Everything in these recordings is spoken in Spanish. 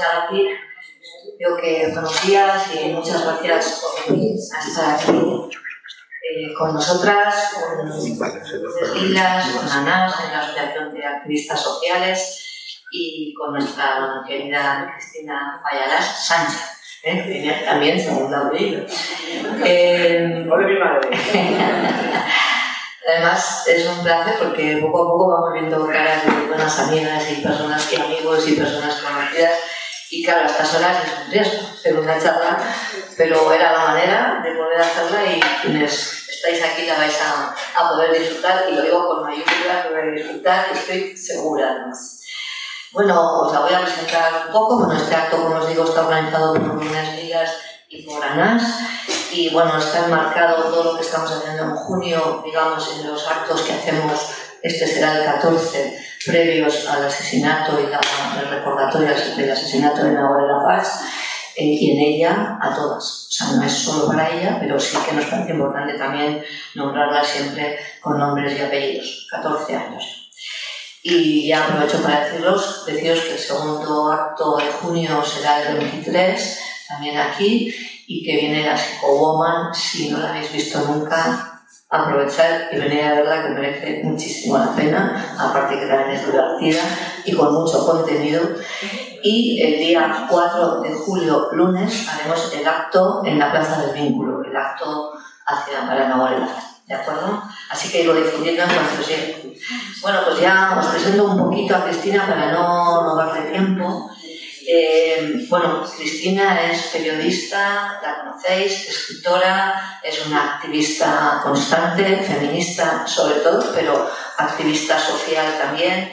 asko etortxeagatik. Digo que buenos días y muchas gracias por venir a estar aquí eh, con nosotras, con Islas, con ANAS, en la Asociación de Activistas Sociales y con nuestra querida Cristina Fallalas Sánchez. ¿eh? también segundo apellido. Eh, Hola, mi madre. Además, es un placer porque poco a poco vamos viendo caras de buenas amigas y personas y amigos y personas conocidas. Y claro, a estas horas es un riesgo hacer una charla, pero era la manera de poder hacerla y quienes estáis aquí la vais a, a poder disfrutar, y lo digo con mayúsculas, poder disfrutar, estoy segura además. Bueno, os la voy a presentar un poco. Bueno, este acto, como os digo, está organizado por unas ligas y por ANAS. Y bueno, está enmarcado todo lo que estamos haciendo en junio, digamos, en los actos que hacemos. Este será el 14, previos al asesinato y la, el recordatorio del asesinato de Nahora Lafaz. Eh, y en ella a todas. O sea, no es solo para ella, pero sí que nos parece importante también nombrarla siempre con nombres y apellidos. 14 años. Y ya aprovecho para deciros, deciros que el segundo acto de junio será el 23, también aquí, y que viene la Psychowoman, si no la habéis visto nunca, aprovechar y venir a verla que merece muchísimo la pena, aparte que también es divertida y con mucho contenido. Y el día 4 de julio, lunes, haremos el acto en la Plaza del Vínculo, el acto hacia Paranahuela. ¿De acuerdo? Así que lo difundiendo en cuanto llegue. Bueno, pues ya os presento un poquito a Cristina para no robarle tiempo. Eh, bueno, Cristina es periodista, la conocéis, escritora, es una activista constante, feminista sobre todo, pero activista social también.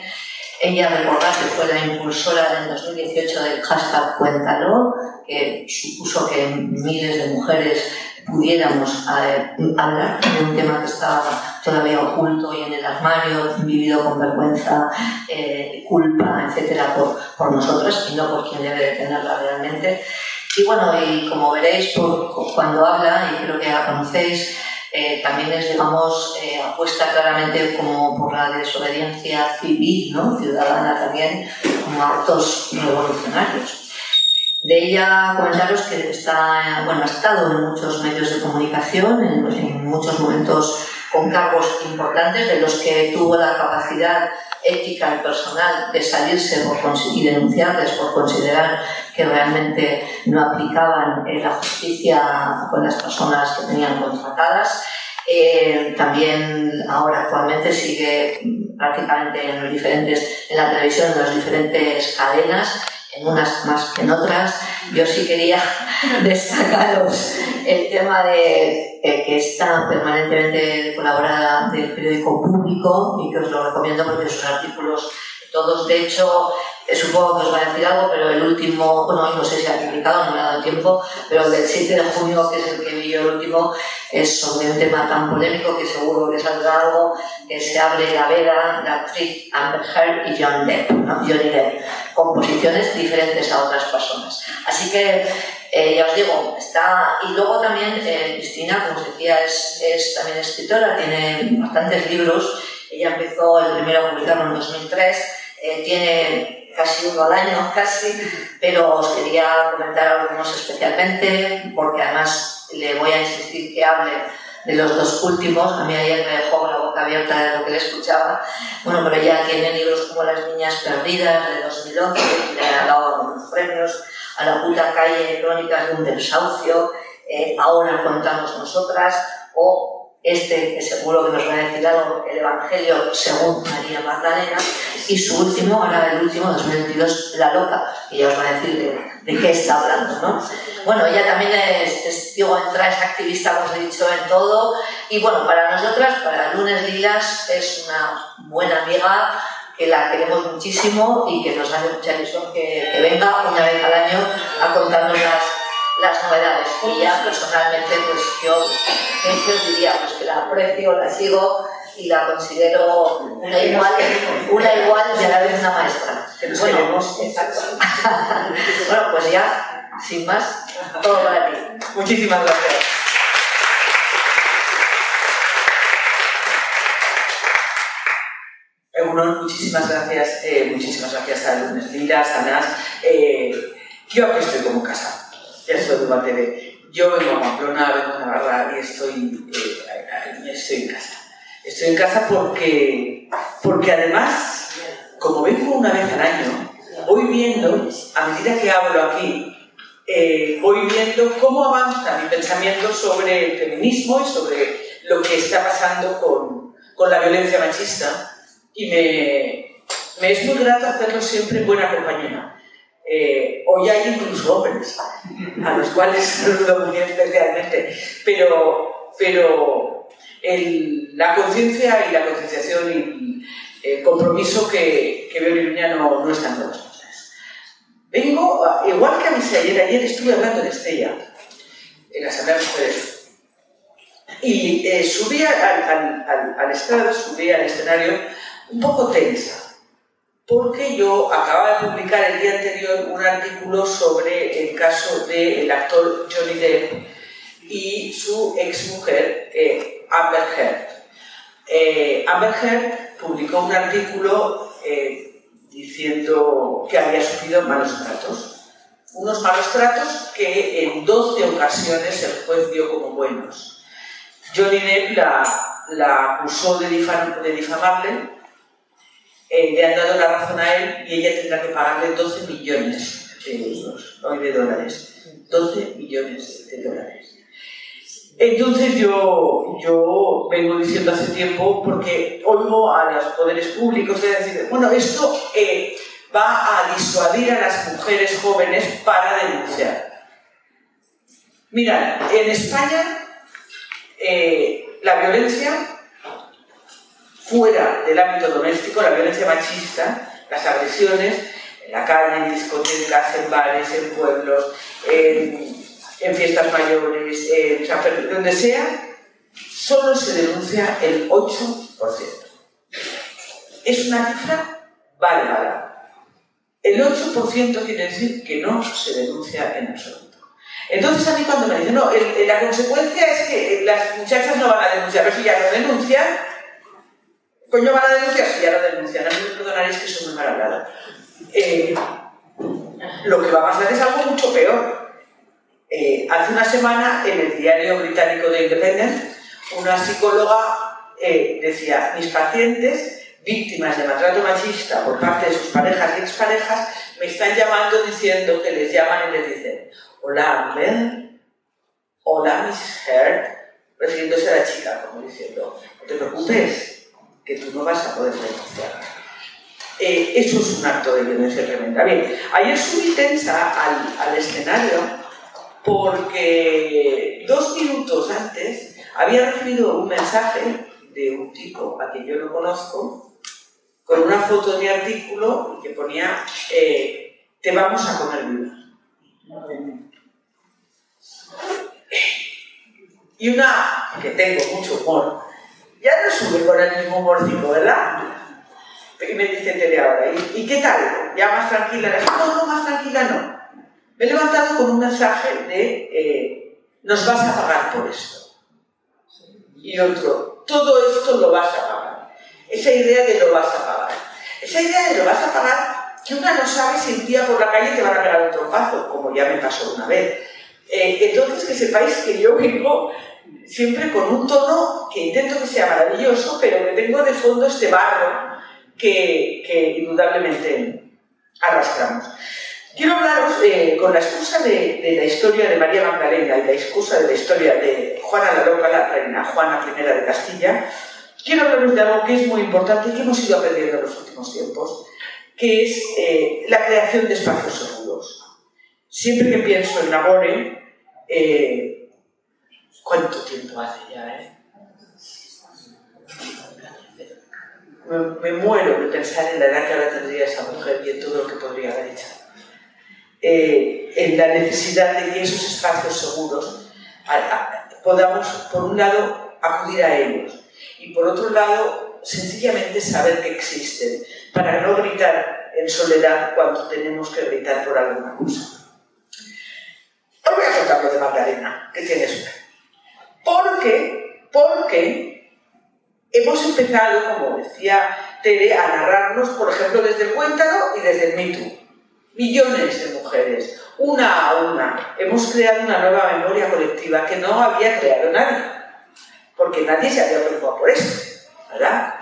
Ella, recordad que fue la impulsora en 2018 del hashtag Cuéntalo, que supuso que miles de mujeres pudiéramos eh, hablar de un tema que estaba todavía oculto y en el armario, vivido con vergüenza, eh, culpa, etcétera, por, por nosotras y no por quien debe de tenerla realmente. Y bueno, y como veréis, por, cuando habla, y creo que la conocéis, eh, también es, digamos, eh, apuesta claramente como por la desobediencia civil, ¿no? ciudadana también, como actos revolucionarios. De ella comentaros que está, bueno, ha estado en muchos medios de comunicación, en, en, muchos momentos con cargos importantes, de los que tuvo la capacidad ética y personal de salirse y denunciarles por considerar que realmente no aplicaban eh, la justicia con las personas que tenían contratadas. Eh, también ahora actualmente sigue prácticamente en los diferentes, en la televisión, en las diferentes cadenas en unas más que en otras. Yo sí quería destacaros el tema de que está permanentemente colaborada del periódico público y que os lo recomiendo porque sus artículos, todos de hecho, supongo que os va a decir algo, pero el último, bueno, no sé si ha publicado, no me ha dado tiempo, pero el del 7 de junio, que es el que vi yo el último, es sobre un tema tan polémico que seguro que saldrá algo, que se abre la veda, la actriz Amber Heard y John Depp, ¿no? Johnny Depp, con posiciones diferentes a otras personas. Así que, eh, ya os digo, está... Y luego también eh, Cristina, como os decía, es, es también escritora, tiene bastantes libros, ella empezó el primero a publicarlo en 2003, eh, tiene casi uno al año, casi, pero os quería comentar algunos especialmente, porque además le voy a insistir que hable de los dos últimos. A mí ayer me dejó la boca abierta de lo que le escuchaba. Bueno, pero ya tiene libros como Las Niñas Perdidas de 2011, que le han dado algunos premios, A la puta calle, Crónicas de un desahucio, eh, Ahora contamos nosotras, o este que seguro que nos va a decir algo, el Evangelio según María Magdalena, y su último, ahora el último, 2022, La Loca, que ya os va a decir de, de qué está hablando, ¿no? Bueno, ella también es testigo entra, es activista, como os he dicho, en todo, y bueno, para nosotras, para Lunes Lilas, es una buena amiga, que la queremos muchísimo y que nos hace mucha ilusión que, que venga una vez al año a contarnos las las novedades. Y ya personalmente, pues yo, ¿qué os diría? Pues que la aprecio, la sigo y la considero una igual, una igual y a la vez una maestra. Bueno, bueno, pues ya, sin más, todo para ti. Muchísimas gracias. Egunon Muchísimas gracias, eh, muchísimas gracias a Lunes Lira, Sanas. Eh, yo aquí estoy como casa, ya soy de TV. Yo vengo a Pamplona, vengo a Navarra y estoy, eh, estoy en casa. Estoy en casa porque, porque además, como vengo una vez al año, voy viendo, a medida que hablo aquí, eh, voy viendo cómo avanza mi pensamiento sobre el feminismo y sobre lo que está pasando con, con la violencia machista y me, me, es muy grato hacerlo siempre en buena compañía. Eh, hoy hay incluso hombres, a los cuales saludo muy especialmente, pero, pero la conciencia y la concienciación y el compromiso que, que veo en no, no están todos. Vengo, igual que avisé ayer, ayer estuve hablando de Estella, en la Asamblea de Mujeres, y eh, subí al, al, al, al, estrado, subí al escenario un poco tensa, porque yo acababa de publicar el día anterior un artículo sobre el caso del actor Johnny Depp y su exmujer eh, Amber Heard. Eh, Amber Heard publicó un artículo eh, diciendo que había sufrido malos tratos. Unos malos tratos que en 12 ocasiones el juez dio como buenos. Johnny Depp la, acusó de, difam, de difamarle, eh, le han dado la razón a él y ella tendrá que pagarle 12 millones de euros, hoy de dólares. 12 millones de dólares. Entonces yo, yo vengo diciendo hace tiempo, porque oigo a los poderes públicos de decir, bueno, esto eh, va a disuadir a las mujeres jóvenes para denunciar. Mirad, en España eh, la violencia fuera del ámbito doméstico, la violencia machista, las agresiones en la calle, en discotecas, en bares, en pueblos, en en fiestas mayores, en San Fernando, donde sea, solo se denuncia el 8%. Es una cifra bárbara. El 8% quiere decir que no se denuncia en absoluto. Entonces a mí cuando me dicen, no, la consecuencia es que las muchachas no van a denunciar, pero si ya no denuncian, coño van a denunciar si ya no denuncian. A mí me perdonaréis que soy muy mal hablada. Eh, lo que va a pasar es algo mucho peor eh, hace una semana, en el diario británico de Independent, una psicóloga eh, decía, mis pacientes víctimas de maltrato machista por parte de sus parejas y exparejas me están llamando diciendo que les llaman y les dicen, hola Amber, hola Miss Heard, refiriéndose a la chica, como diciendo, no te preocupes, que tú no vas a poder denunciar. Eh, eso es un acto de violencia tremenda. Bien, ayer subí tensa al, escenario porque dos minutos antes había recibido un mensaje de un tipo a quien yo no conozco, con una foto de mi artículo que ponía eh, te vamos a comer viva. Y una que tengo mucho humor, ya no sube con el mismo humorcito, ¿verdad? Y me dice Tere ahora, ¿y, ¿y qué tal? ¿Ya más tranquila? No, no, más tranquila no me he levantado con un mensaje de eh, nos vas a pagar por esto. Y otro, todo esto lo vas a pagar. Esa idea de lo vas a pagar. Esa idea de lo vas a pagar, que una no sabe si un día por la calle te van a pegar un trompazo, como ya me pasó una vez. Eh, entonces, que sepáis que yo vengo siempre con un tono que intento que sea maravilloso, pero que tengo de fondo este barro que, indudablemente arrastramos. Quiero hablaros, eh, con la excusa de, de, la historia de María Magdalena y la excusa de la historia de Juana la Loca, la reina Juana I de Castilla, quiero hablaros de algo que es muy importante y que hemos ido aprendiendo en los últimos tiempos, que es eh, la creación de espacios seguros. Siempre que pienso en Nagore, eh, ¿cuánto tiempo hace ya? Eh? Me, me muero de pensar en la edad que ahora tendría esa mujer y en todo lo que podría haber hecho eh, en la necesidad de que esos espacios seguros a, a, podamos, por un lado, acudir a ellos y por otro lado, sencillamente saber que existen, para no gritar en soledad cuando tenemos que gritar por alguna cosa. Os voy a contar lo de Magdalena, que tiene su Porque, porque hemos empezado, como decía Tere, a narrarnos, por ejemplo, desde el Cuéntalo y desde el mito. Millones de mujeres, una a una, hemos creado una nueva memoria colectiva que no había creado nadie, porque nadie se había preocupado por eso, ¿verdad?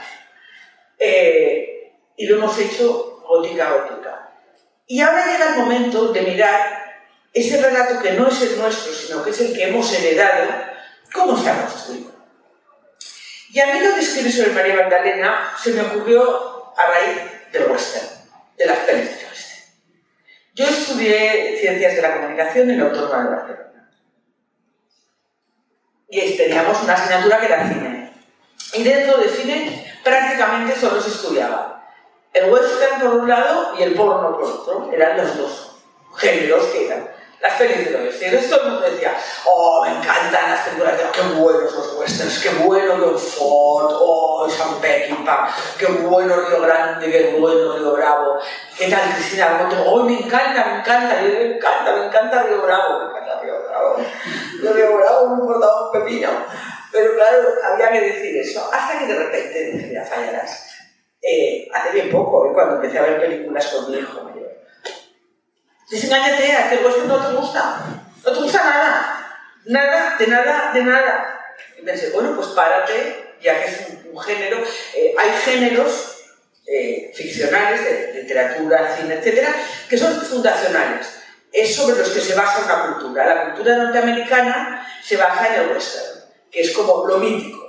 Eh, y lo hemos hecho gótica a gótica. Y ahora llega el momento de mirar ese relato que no es el nuestro, sino que es el que hemos heredado, cómo ha construido. Y a mí lo de escribir sobre María Magdalena se me ocurrió a raíz del western, de las pelis western. Yo estudié Ciencias de la Comunicación en la Autónoma de Barcelona. Y teníamos una asignatura que era cine. Y dentro de cine prácticamente solo se estudiaba el western por un lado y el porno por otro. Eran los dos géneros que eran las pelis del oeste. Y entonces todo el mundo decía, oh, me encantan las películas de, qué buenos los westerns, qué bueno John Ford, oh, Sean Peckinpah, qué bueno Río Grande, qué bueno Río Bravo. ¿Qué tal Cristina Oh, me encanta, me encanta, me encanta, me encanta Río Bravo, me encanta Río Bravo. Río Bravo me importaba un pepino. Pero claro, había que decir eso, hasta que de repente dije, ya fallarás. Eh, hace bien poco, eh, cuando empecé a ver películas con mi hijo Desengáñate a que no te gusta. No te gusta nada. Nada, de nada, de nada. Y pensé, bueno, pues párate, ya que es un, género. Eh, hay géneros eh, ficcionales de literatura, cine, etcétera, que son fundacionales. Es sobre los que se basa una cultura. La cultura norteamericana se basa en el western, que es como lo mítico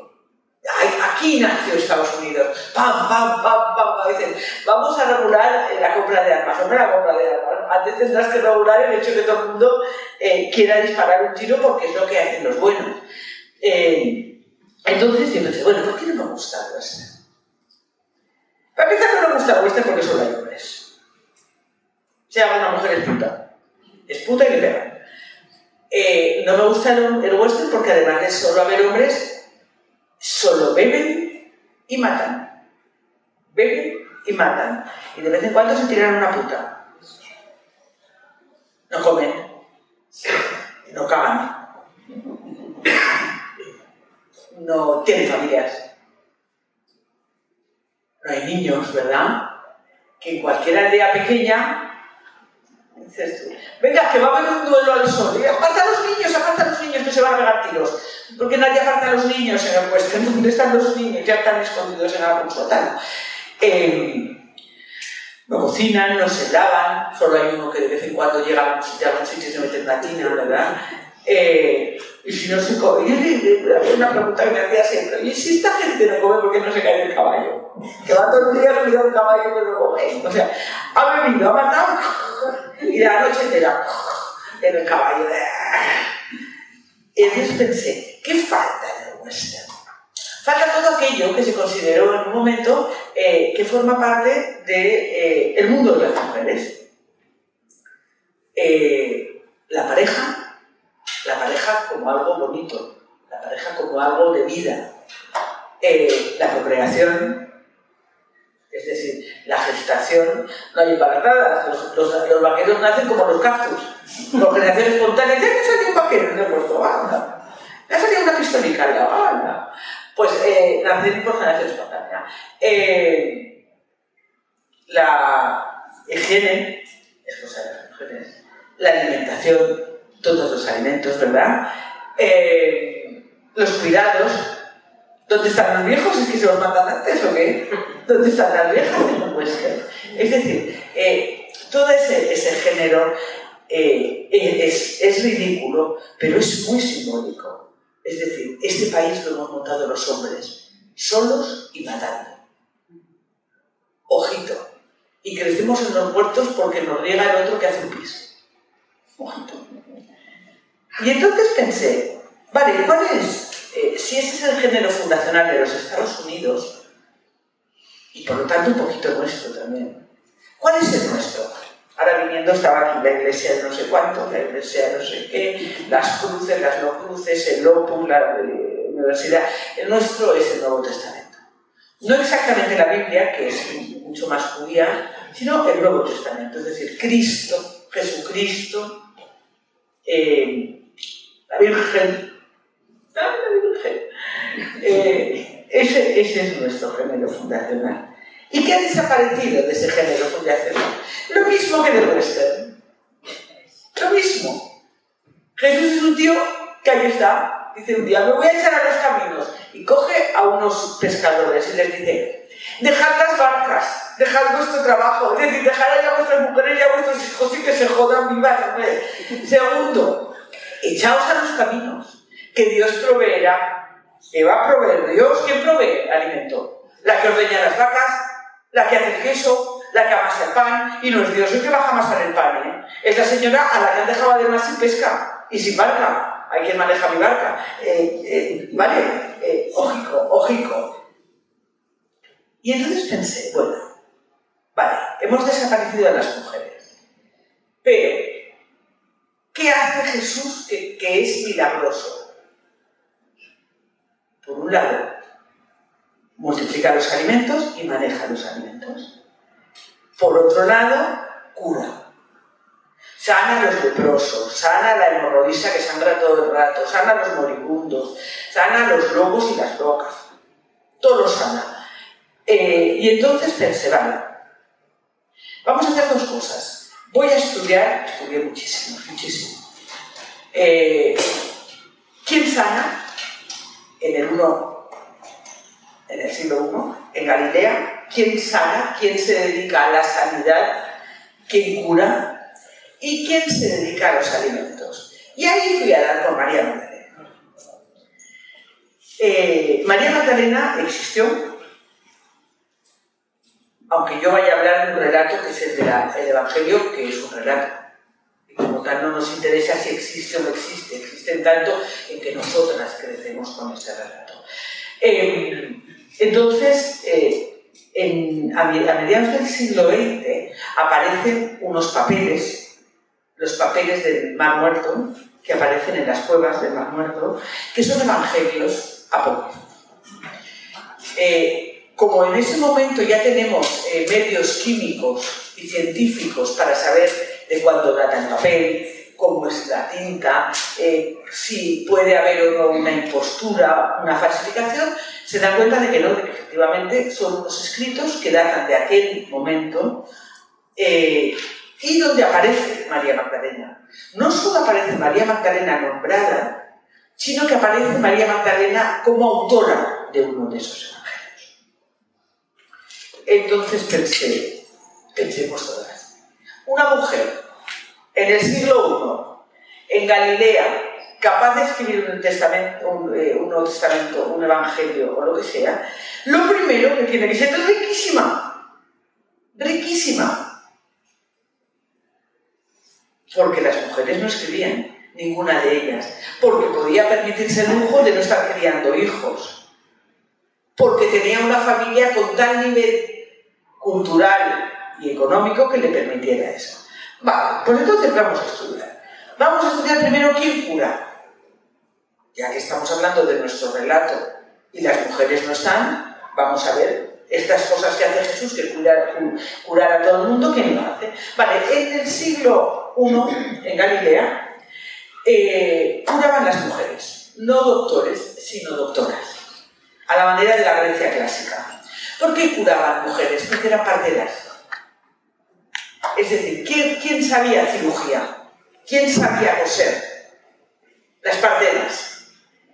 Aquí nació Estados Unidos. Pam, pam, pam, pam, Dicen, vamos a regular la compra de armas. Hombre, la compra de armas. Antes tendrás que regular el hecho de que todo el mundo eh, quiera disparar un tiro porque es lo que hacen los buenos. Eh, entonces yo pensé, bueno, ¿por qué no me gusta el western? Para empezar, no me gusta el western porque solo hay hombres. Sea una mujer es puta. Es puta y le pegan. Eh, no me gusta el, el western porque además de solo haber hombres, solo beben y matan. Beben y matan. Y de vez en cuando se tiran una puta. No comen. No cagan. No tienen familias. No hay niños, ¿verdad? Que en cualquier aldea pequeña Dices tú, venga, que va a haber un duelo al sol. Y aparta a los niños, aparta a los niños que se van a pegar tiros. Porque nadie aparta a los niños en el western. ¿Dónde están los niños? Ya están escondidos en algún sótano. Eh, no cocinan, no se lavan, solo hay uno que de vez en cuando llega a un sitio, y se mete en la tina, ¿verdad? Eh, y si no se come, yo una pregunta que me hacía siempre, ¿y si esta gente no come porque no se cae del caballo? Que va todo el día a un caballo pero no come. O sea, ha bebido, ha matado y la noche entera en el caballo. Y entonces pensé, ¿qué falta en el western? Falta todo aquello que se consideró en un momento eh, que forma parte del de, eh, mundo de las mujeres. La pareja, la pareja como algo bonito, la pareja como algo de vida, la procreación, es decir, la gestación, no hay embarazadas, los, los, vaqueros nacen como los cactus, procreación espontánea, ya me salió un vaquero en el puerto, anda, me ha salido una pistolica, anda. Pues eh, nacen por generación espontánea. Eh, la higiene, es cosa de las mujeres, la alimentación, todos los alimentos, ¿verdad? Eh, los cuidados, ¿Dónde están los viejos? ¿Es que se los matan antes o qué? ¿Dónde están las viejas? No Es decir, eh, todo ese, género eh, es, ridículo, pero es muy simbólico. Es decir, este país lo hemos montado los hombres, solos y matando. Ojito. Y crecemos en los muertos porque nos riega el otro que hace un pis. Ojito. Y entonces pensé, vale, ¿cuál es eh, si ese es el género fundacional de los Estados Unidos, y por lo tanto un poquito nuestro también, ¿cuál es el nuestro? Ahora viniendo estaba aquí la iglesia de no sé cuánto, la iglesia de no sé qué, las cruces, las no cruces, el Opus, la eh, universidad. El nuestro es el Nuevo Testamento. No exactamente la Biblia, que es mucho más judía, sino el Nuevo Testamento, es decir, Cristo, Jesucristo, eh, la Virgen, eh, Ese, ese es nuestro género fundacional. ¿Y qué ha desaparecido de ese género fundacional? Lo mismo que del western. Lo mismo. Jesús es un tío que ahí está. Dice un día, me voy a echar a los caminos. Y coge a unos pescadores y les dice, dejad las barcas, dejad vuestro trabajo. Es decir, dejad a vuestras mujeres y a vuestros hijos y que se jodan vivas. Segundo, echaos a los caminos, que Dios proveerá. ¿Qué va a proveer Dios? ¿Quién provee alimento? La que ordeña las vacas, la que hace el queso, la que amasa el pan, y no es Dios el que baja a amasar el pan, ¿eh? Es la señora a la que han dejado además sin pesca y sin barca. Hay quien maneja mi barca. Eh, eh, ¿Vale? Eh, ojico, ojico. Y entonces pensé, bueno, vale, hemos desaparecido a las mujeres. Pero, ¿qué hace Jesús que, es milagroso? Por un lado, multiplica los alimentos y maneja los alimentos. Por otro lado, cura. Sana a los leprosos, sana a la hemorroísa que sangra todo el rato, sana a los moribundos, sana a los lobos y las locas. Todo lo sana. Eh, y entonces pensé, vamos a hacer dos cosas. Voy a estudiar, estudié muchísimo, muchísimo. Eh, ¿Quién sana? En el 1 en el siglo I, en Galilea, quién sana, quién se dedica a la sanidad, quién cura y quién se dedica a los alimentos. Y ahí fui a dar con María Magdalena. Eh, María Magdalena existió, aunque yo vaya a hablar de un relato que es el del Evangelio, que es un relato. Y como tal no nos interesa si existe o no existe, existe en tanto en que nosotras crecemos con ese relato. Eh, entonces, eh, a, mediados del siglo XX aparecen unos papeles, los papeles del Mar Muerto, que aparecen en las cuevas del Mar Muerto, que son evangelios apócrifos. Eh, como en ese momento ya tenemos eh, medios químicos y científicos para saber de cuándo data el papel, cómo es la tinta, si puede haber o no una impostura, una falsificación, se dan cuenta de que no, de que efectivamente son unos escritos que datan de aquel momento eh, y donde aparece María Magdalena. No solo aparece María Magdalena nombrada, sino que aparece María Magdalena como autora de uno de esos evangelios. Entonces pensé, pensemos todas, una mujer en el siglo I, en Galilea, capaz de escribir un testamento, un, eh, testamento, un evangelio o lo que sea, lo primero que tiene que ser es riquísima. Riquísima. Porque las mujeres no escribían, ninguna de ellas. Porque podía permitirse el lujo de no estar criando hijos. Porque tenía una familia con tal nivel cultural y económico que le permitiera eso. Vale, pues entonces vamos a estudiar. Vamos a estudiar primero quién cura ya que estamos hablando de nuestro relato y las mujeres no están, vamos a ver estas cosas que hace Jesús, que curar, curar a todo el mundo, ¿quién lo hace? Vale, en el siglo I, en Galilea, eh, curaban las mujeres, no doctores, sino doctoras, a la manera de la Grecia clásica. ¿Por qué curaban mujeres? Porque eran parteras. Es decir, ¿quién, sabía cirugía? ¿Quién sabía coser? Las parteras.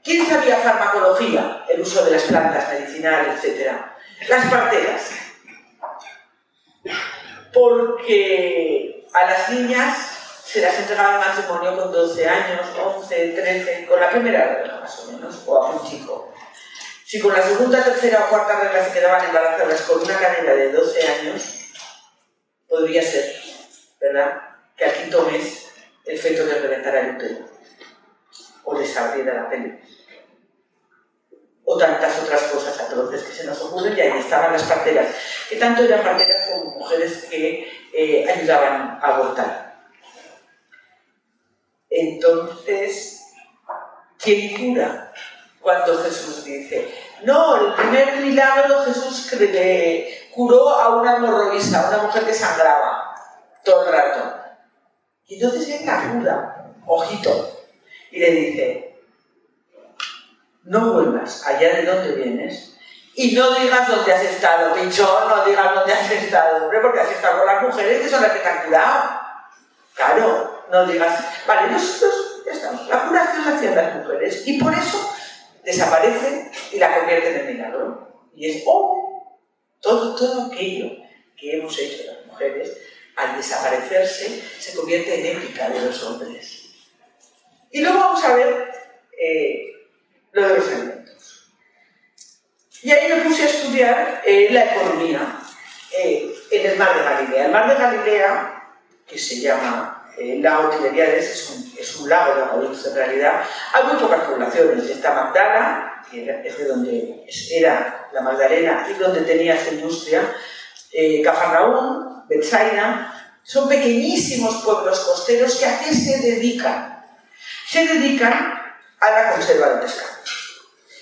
¿Quién sabía farmacología? El uso de las plantas medicinales, etc. Las parteras. Porque a las niñas se las entregaba el matrimonio con 12 años, 11, 13, con la primera regla más o menos, o a un chico. Si con la segunda, tercera o cuarta regla se quedaban embarazadas con una cadena de 12 años, podría ser, ¿verdad?, que al quinto mes el feto les reventara el útero o les abriera la peli o tantas otras cosas atroces que se nos ocurren, y ahí estaban las parteras, que tanto eran parteras como mujeres que eh, ayudaban a abortar. Entonces, ¿quién cura? Cuando Jesús dice, no, el primer milagro Jesús curó a una hemorroísa, una mujer que sangraba todo el rato. Y entonces él la cura, ojito, y le dice, no vuelvas allá de donde vienes Y no digas dónde has estado, pichón, no digas dónde has estado, hombre, porque has estado con las mujeres que son las que te han curado. Claro, no digas, vale, nosotros estamos, la curación la hacían las mujeres y por eso desaparecen y la convierten en milagro. Y es, oh, todo, todo aquello que hemos hecho las mujeres, al desaparecerse, se convierte en épica de los hombres. Y luego vamos a ver eh, lo de los alimentos. Y ahí me puse a estudiar eh, la economía eh, en el mar de Galilea. El mar de Galilea, que se llama el lago Tiberiades, es es un lago de en realidad. Hay muy pocas poblaciones. Está Magdala, que es de donde era la Magdalena y donde tenía esa industria, eh, Cafarnaún, son pequeñísimos pueblos costeros que a qué se dedican. Se dedican a la conserva del pescado.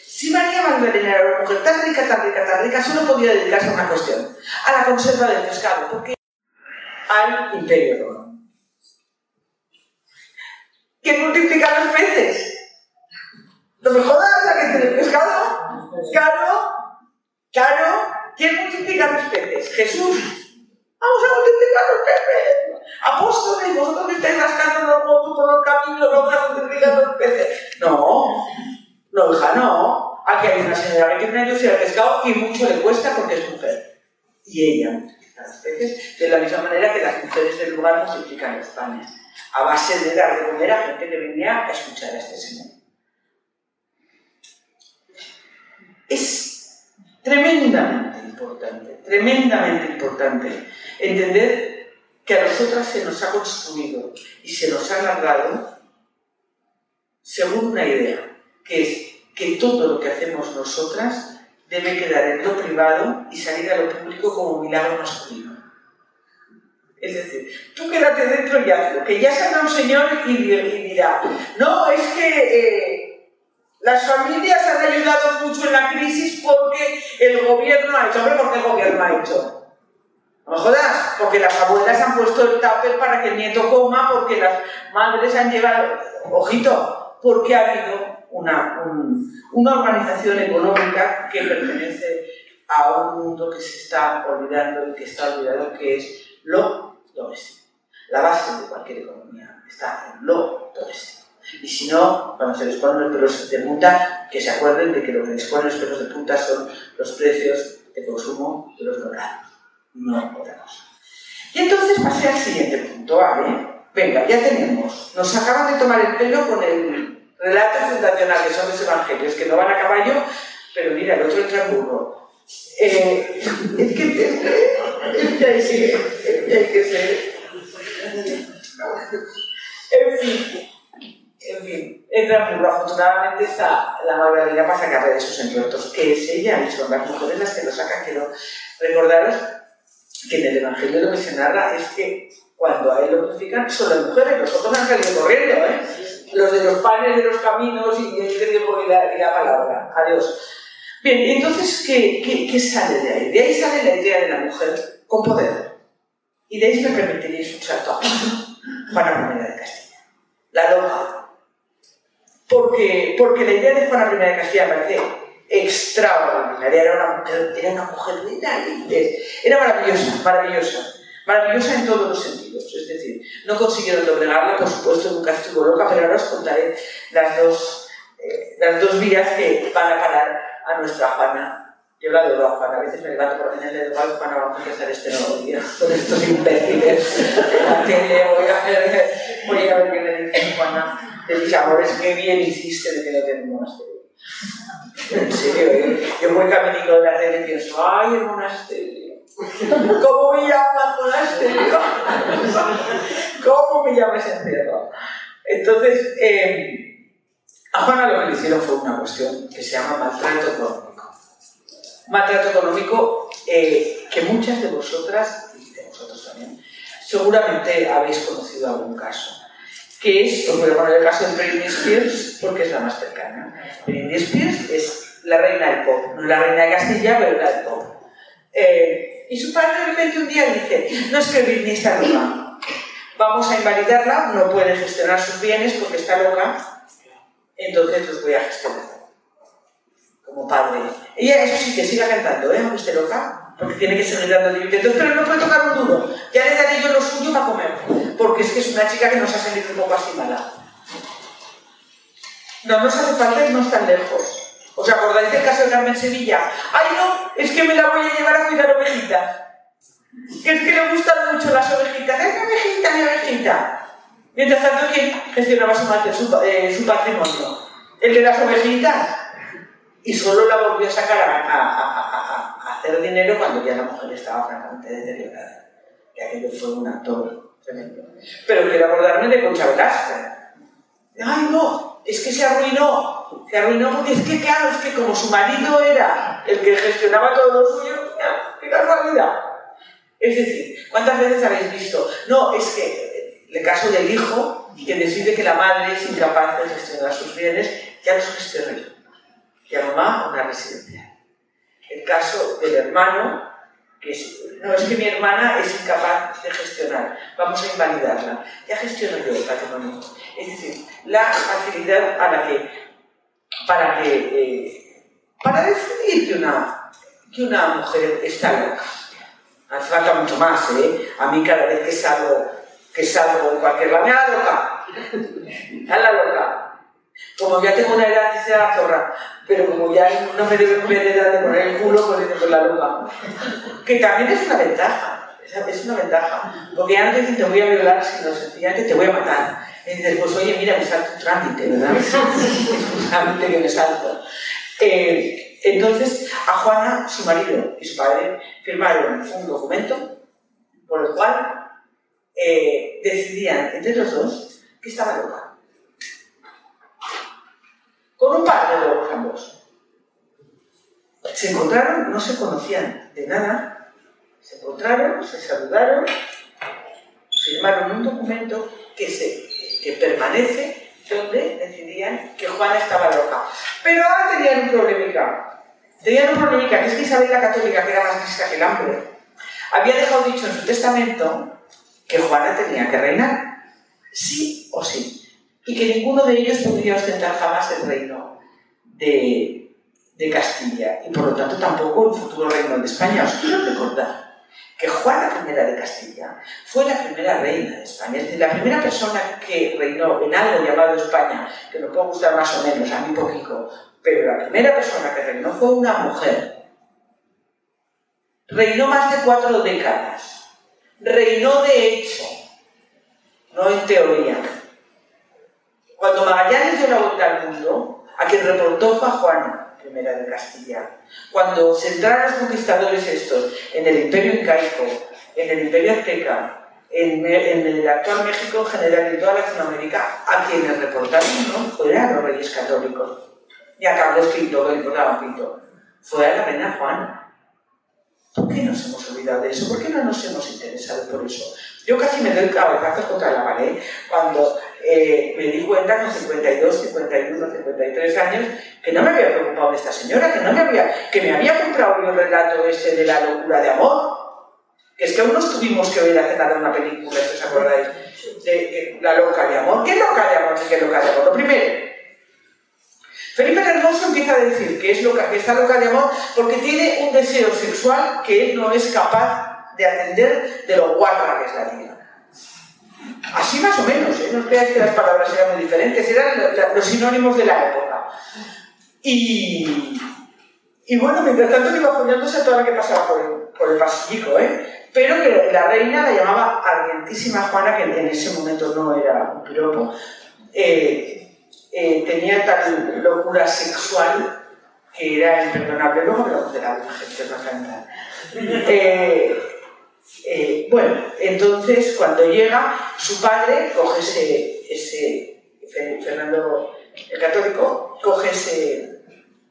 Si María Magdalena era una mujer tan rica, tan rica, tan rica, solo podía dedicarse a una cuestión, a la conserva del pescado, porque al imperio romano. ¿Quién multiplica los peces? ¿No me jodas la que tiene pescado? ¿Caro? ¿Caro? ¿Quién multiplica los peces? Jesús. Vamos a multiplicar los peces. Apóstoles, vosotros que estáis rascando los huevos por los caminos, vamos a multiplicar los peces. No, no, hija, no. Aquí hay una señora que tiene industria de pescado y mucho le cuesta porque es mujer. Y ella multiplica los peces de la misma manera que las mujeres del lugar multiplican los panes. A base de dar de comer a gente que venía a escuchar a este señor. Es tremendamente importante, tremendamente importante entender que a nosotras se nos ha construido y se nos ha narrado según una idea, que es que todo lo que hacemos nosotras debe quedar en lo privado y salir a lo público como milagro masculino. Es decir, tú quédate dentro y hazlo, que ya salga un señor y, dirá, no, es que eh, las familias han ayudado mucho en la crisis porque el gobierno ha hecho. Hombre, ¿por qué el gobierno ha hecho? No jodas, porque las abuelas han puesto el tupper para que el nieto coma, porque las madres han llevado, ojito, porque ha habido una, una organización económica que pertenece a un mundo que se está olvidando y que está olvidado, que es lo doméstico. La base de cualquier economía está en lo doméstico. Y si no, cuando se les los pelos de punta, que se acuerden de que lo que les los pelos de punta son los precios de consumo de los dorados, no otra cosa. Y entonces pasé al siguiente punto, ¿vale? Venga, ya tenemos. Nos acaban de tomar el pelo con el relatos fundacionales son los evangelios, que no van a caballo, pero mira, el otro entra en. Eh, es que es que hay que, hay que ser. En fin, en fin, entra. Afortunadamente está la Magdalena para sacar de esos entuertos, que es ella y son las mujeres las que lo sacan. Quiero recordaros que en el Evangelio lo que se narra es que cuando a él lo crucifican son las mujeres, los otros han salido corriendo, ¿eh? los de los panes de los caminos y, y, la, y la palabra. Adiós. Bien, ¿y entonces ¿qué, qué, sale de ahí? De ahí sale la idea de la mujer con poder. Y de ahí me permitiría escuchar todo. Juana I de Castilla. La loca. Porque, porque la idea de Juana I de Castilla parece extraordinaria. Era una mujer, era una mujer Era maravillosa, maravillosa maravillosa en todos los sentidos. Es decir, no consiguieron doblegarla, por supuesto, nunca estuvo loca, pero ahora os contaré las dos, eh, las dos vías que van a parar a nuestra Juana. Yo la adoro a Juana, a veces me levanto por la mañana y le digo, Juana, vamos a empezar este nuevo día con estos imbéciles en voy a ver, voy a ver qué le dice Juana de mis amores, qué bien hiciste de que no tengo monasterio. En serio, yo, voy caminando de la tele y pienso, ay, el monasterio ¿Cómo me llama monasterio? ¿Cómo me llama ese entierro? Entonces, eh, a Juana lo que le hicieron fue una cuestión que se llama maltrato económico. Maltrato económico eh, que muchas de vosotras, y de vosotros también, seguramente habéis conocido algún caso. Que es, os voy a poner el caso de Britney Spears porque es la más cercana. Britney Spears es la reina del pop, no la reina de Castilla, pero la del pop. Eh, y su padre de repente un día dice, no es que Britney está loca, vamos a invalidarla, no puede gestionar sus bienes porque está loca, entonces los voy a gestionar. como padre. Ella, eso sí, que siga cantando, ¿eh? aunque esté loca, porque tiene que seguir dando dividendos, pero no puede tocar un duro. Ya le daré yo lo suyo para comer, porque es que es una chica que nos ha salido un poco así No nos hace falta irnos tan lejos. ¿Os acordáis del caso de Carmen Sevilla? ¡Ay, no! Es que me la voy a llevar a cuidar ovejitas. Que es que le gustan mucho las ovejitas. ¡Ay, mi ovejita, mi ovejita! Mientras tanto, ¿quién gestionaba su, eh, su patrimonio? El de las ovejitas. Y solo la volvió a sacar a, hacer dinero cuando ya la mujer estaba francamente deteriorada. Que aquello fue un actor tremendo. Pero quiero acordarme de Concha Velasco. ¡Ay, no! Es que se arruinó. Se arruinó porque es que, claro, es que como su marido era el que gestionaba todo lo suyo, ¡qué casualidad! Es decir, ¿cuántas veces habéis visto? No, es que el caso del hijo que decide que la madre es incapaz de gestionar sus bienes, ya los gestiona y a mamá a una residencia. El caso del hermano, que no es que mi hermana es incapaz de gestionar, vamos a invalidarla, ya gestiono yo el patrimonio. Es decir, la facilidad a que, para que, eh, para decidir que una, que una mujer está loca. Hace falta mucho más, ¿eh? A mí cada vez que salgo, que salgo en cualquier lado, me da loca. A la loca. Como ya tengo una edad, dice la zorra, pero como ya no me debo ver edad de poner el culo, pues con la lupa. Que también es una ventaja, es una ventaja. Porque dicen te voy a violar, sino sencillamente te voy a matar. Y dices, pues oye, mira, me salto un trámite, ¿verdad? es un trámite que me salto. Eh, entonces, a Juana, su marido y su padre firmaron un documento por el cual eh, decidían entre los dos que estaba loca con un par de lobos ambos. Se encontraron, no se conocían de nada, se encontraron, se saludaron, firmaron un documento que, se, que permanece donde decidían que Juana estaba loca. Pero ahora tenían un problemica. Tenían un problemica, que es que Isabel la Católica, que era más lista que el hambre, había dejado dicho en su testamento que Juana tenía que reinar, sí o sí y que ninguno de ellos podría ostentar jamás el reino de, de Castilla y por lo tanto tampoco el futuro reino de España. Os quiero recordar que Juana I de Castilla fue la primera reina de España, es decir, la primera persona que reinó en algo llamado España, que me puede gustar más o menos, a mí poquito, pero la primera persona que reinó fue una mujer. Reinó más de cuatro décadas. Reinó de hecho, no en teoría. Cuando Magallanes dio la vuelta al mundo, a quien reportó fue a Juana, primera de Castilla. Cuando se entraron los conquistadores estos en el imperio incaico, en el imperio azteca, en, el actual México en general y en toda Latinoamérica, a quienes reportaron no fueron los reyes católicos, y a Carlos V, que le importaba Pinto, fue a la reina Juana. ¿Por qué nos hemos olvidado de eso? ¿Por qué no nos hemos interesado por eso? Yo casi me doy cabezazo contra la pared cuando eh, me di cuenta con 52, 51, 53 años que no me había preocupado de esta señora, que, no me, había, que me había comprado el relato ese de la locura de amor. Es que aún nos tuvimos que oír hace nada una película, si os acordáis, de, La loca de amor. ¿Qué loca de amor qué loca de amor? Lo primero, Felipe el empieza a decir que, es loca, que está loca de amor porque tiene un deseo sexual que él no es capaz de atender de lo guarra que es la tía. Así más o menos, ¿eh? no creáis que las palabras eran muy diferentes, eran los sinónimos de la época. Y, bueno, mientras tanto iba poniéndose toda la que pasaba por el, por pasillico, ¿eh? pero que la reina la llamaba Argentísima Juana, que en ese momento no era un piropo, eh, eh, tenía tal locura sexual que era imperdonable. Luego contará la eh, eh, bueno, entonces cuando llega, su padre coge ese, ese Fernando el Católico, coge ese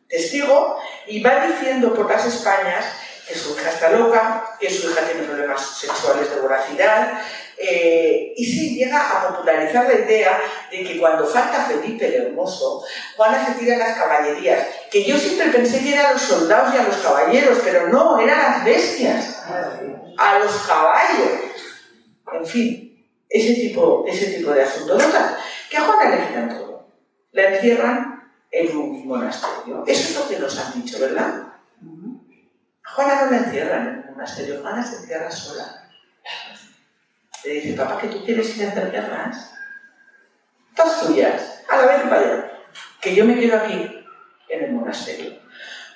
testigo y va diciendo por las Españas que su hija está loca, que su hija tiene problemas sexuales de voracidad, eh, y se llega a popularizar la idea de que cuando falta Felipe el Hermoso, Juana se tira a las caballerías, que yo siempre pensé que eran a los soldados y a los caballeros, pero no, eran las bestias a los caballos. En fin, ese tipo, ese tipo de asuntos. que a Juana le quitan todo. La encierran en un monasterio. Eso es lo que nos han dicho, ¿verdad? Juana no la encierran en un monasterio, Juana se encierra sola. Le dice, papá, que tú quieres ir a hacer guerras. Todas tuyas, a la vez allá. Que yo me quedo aquí, en el monasterio.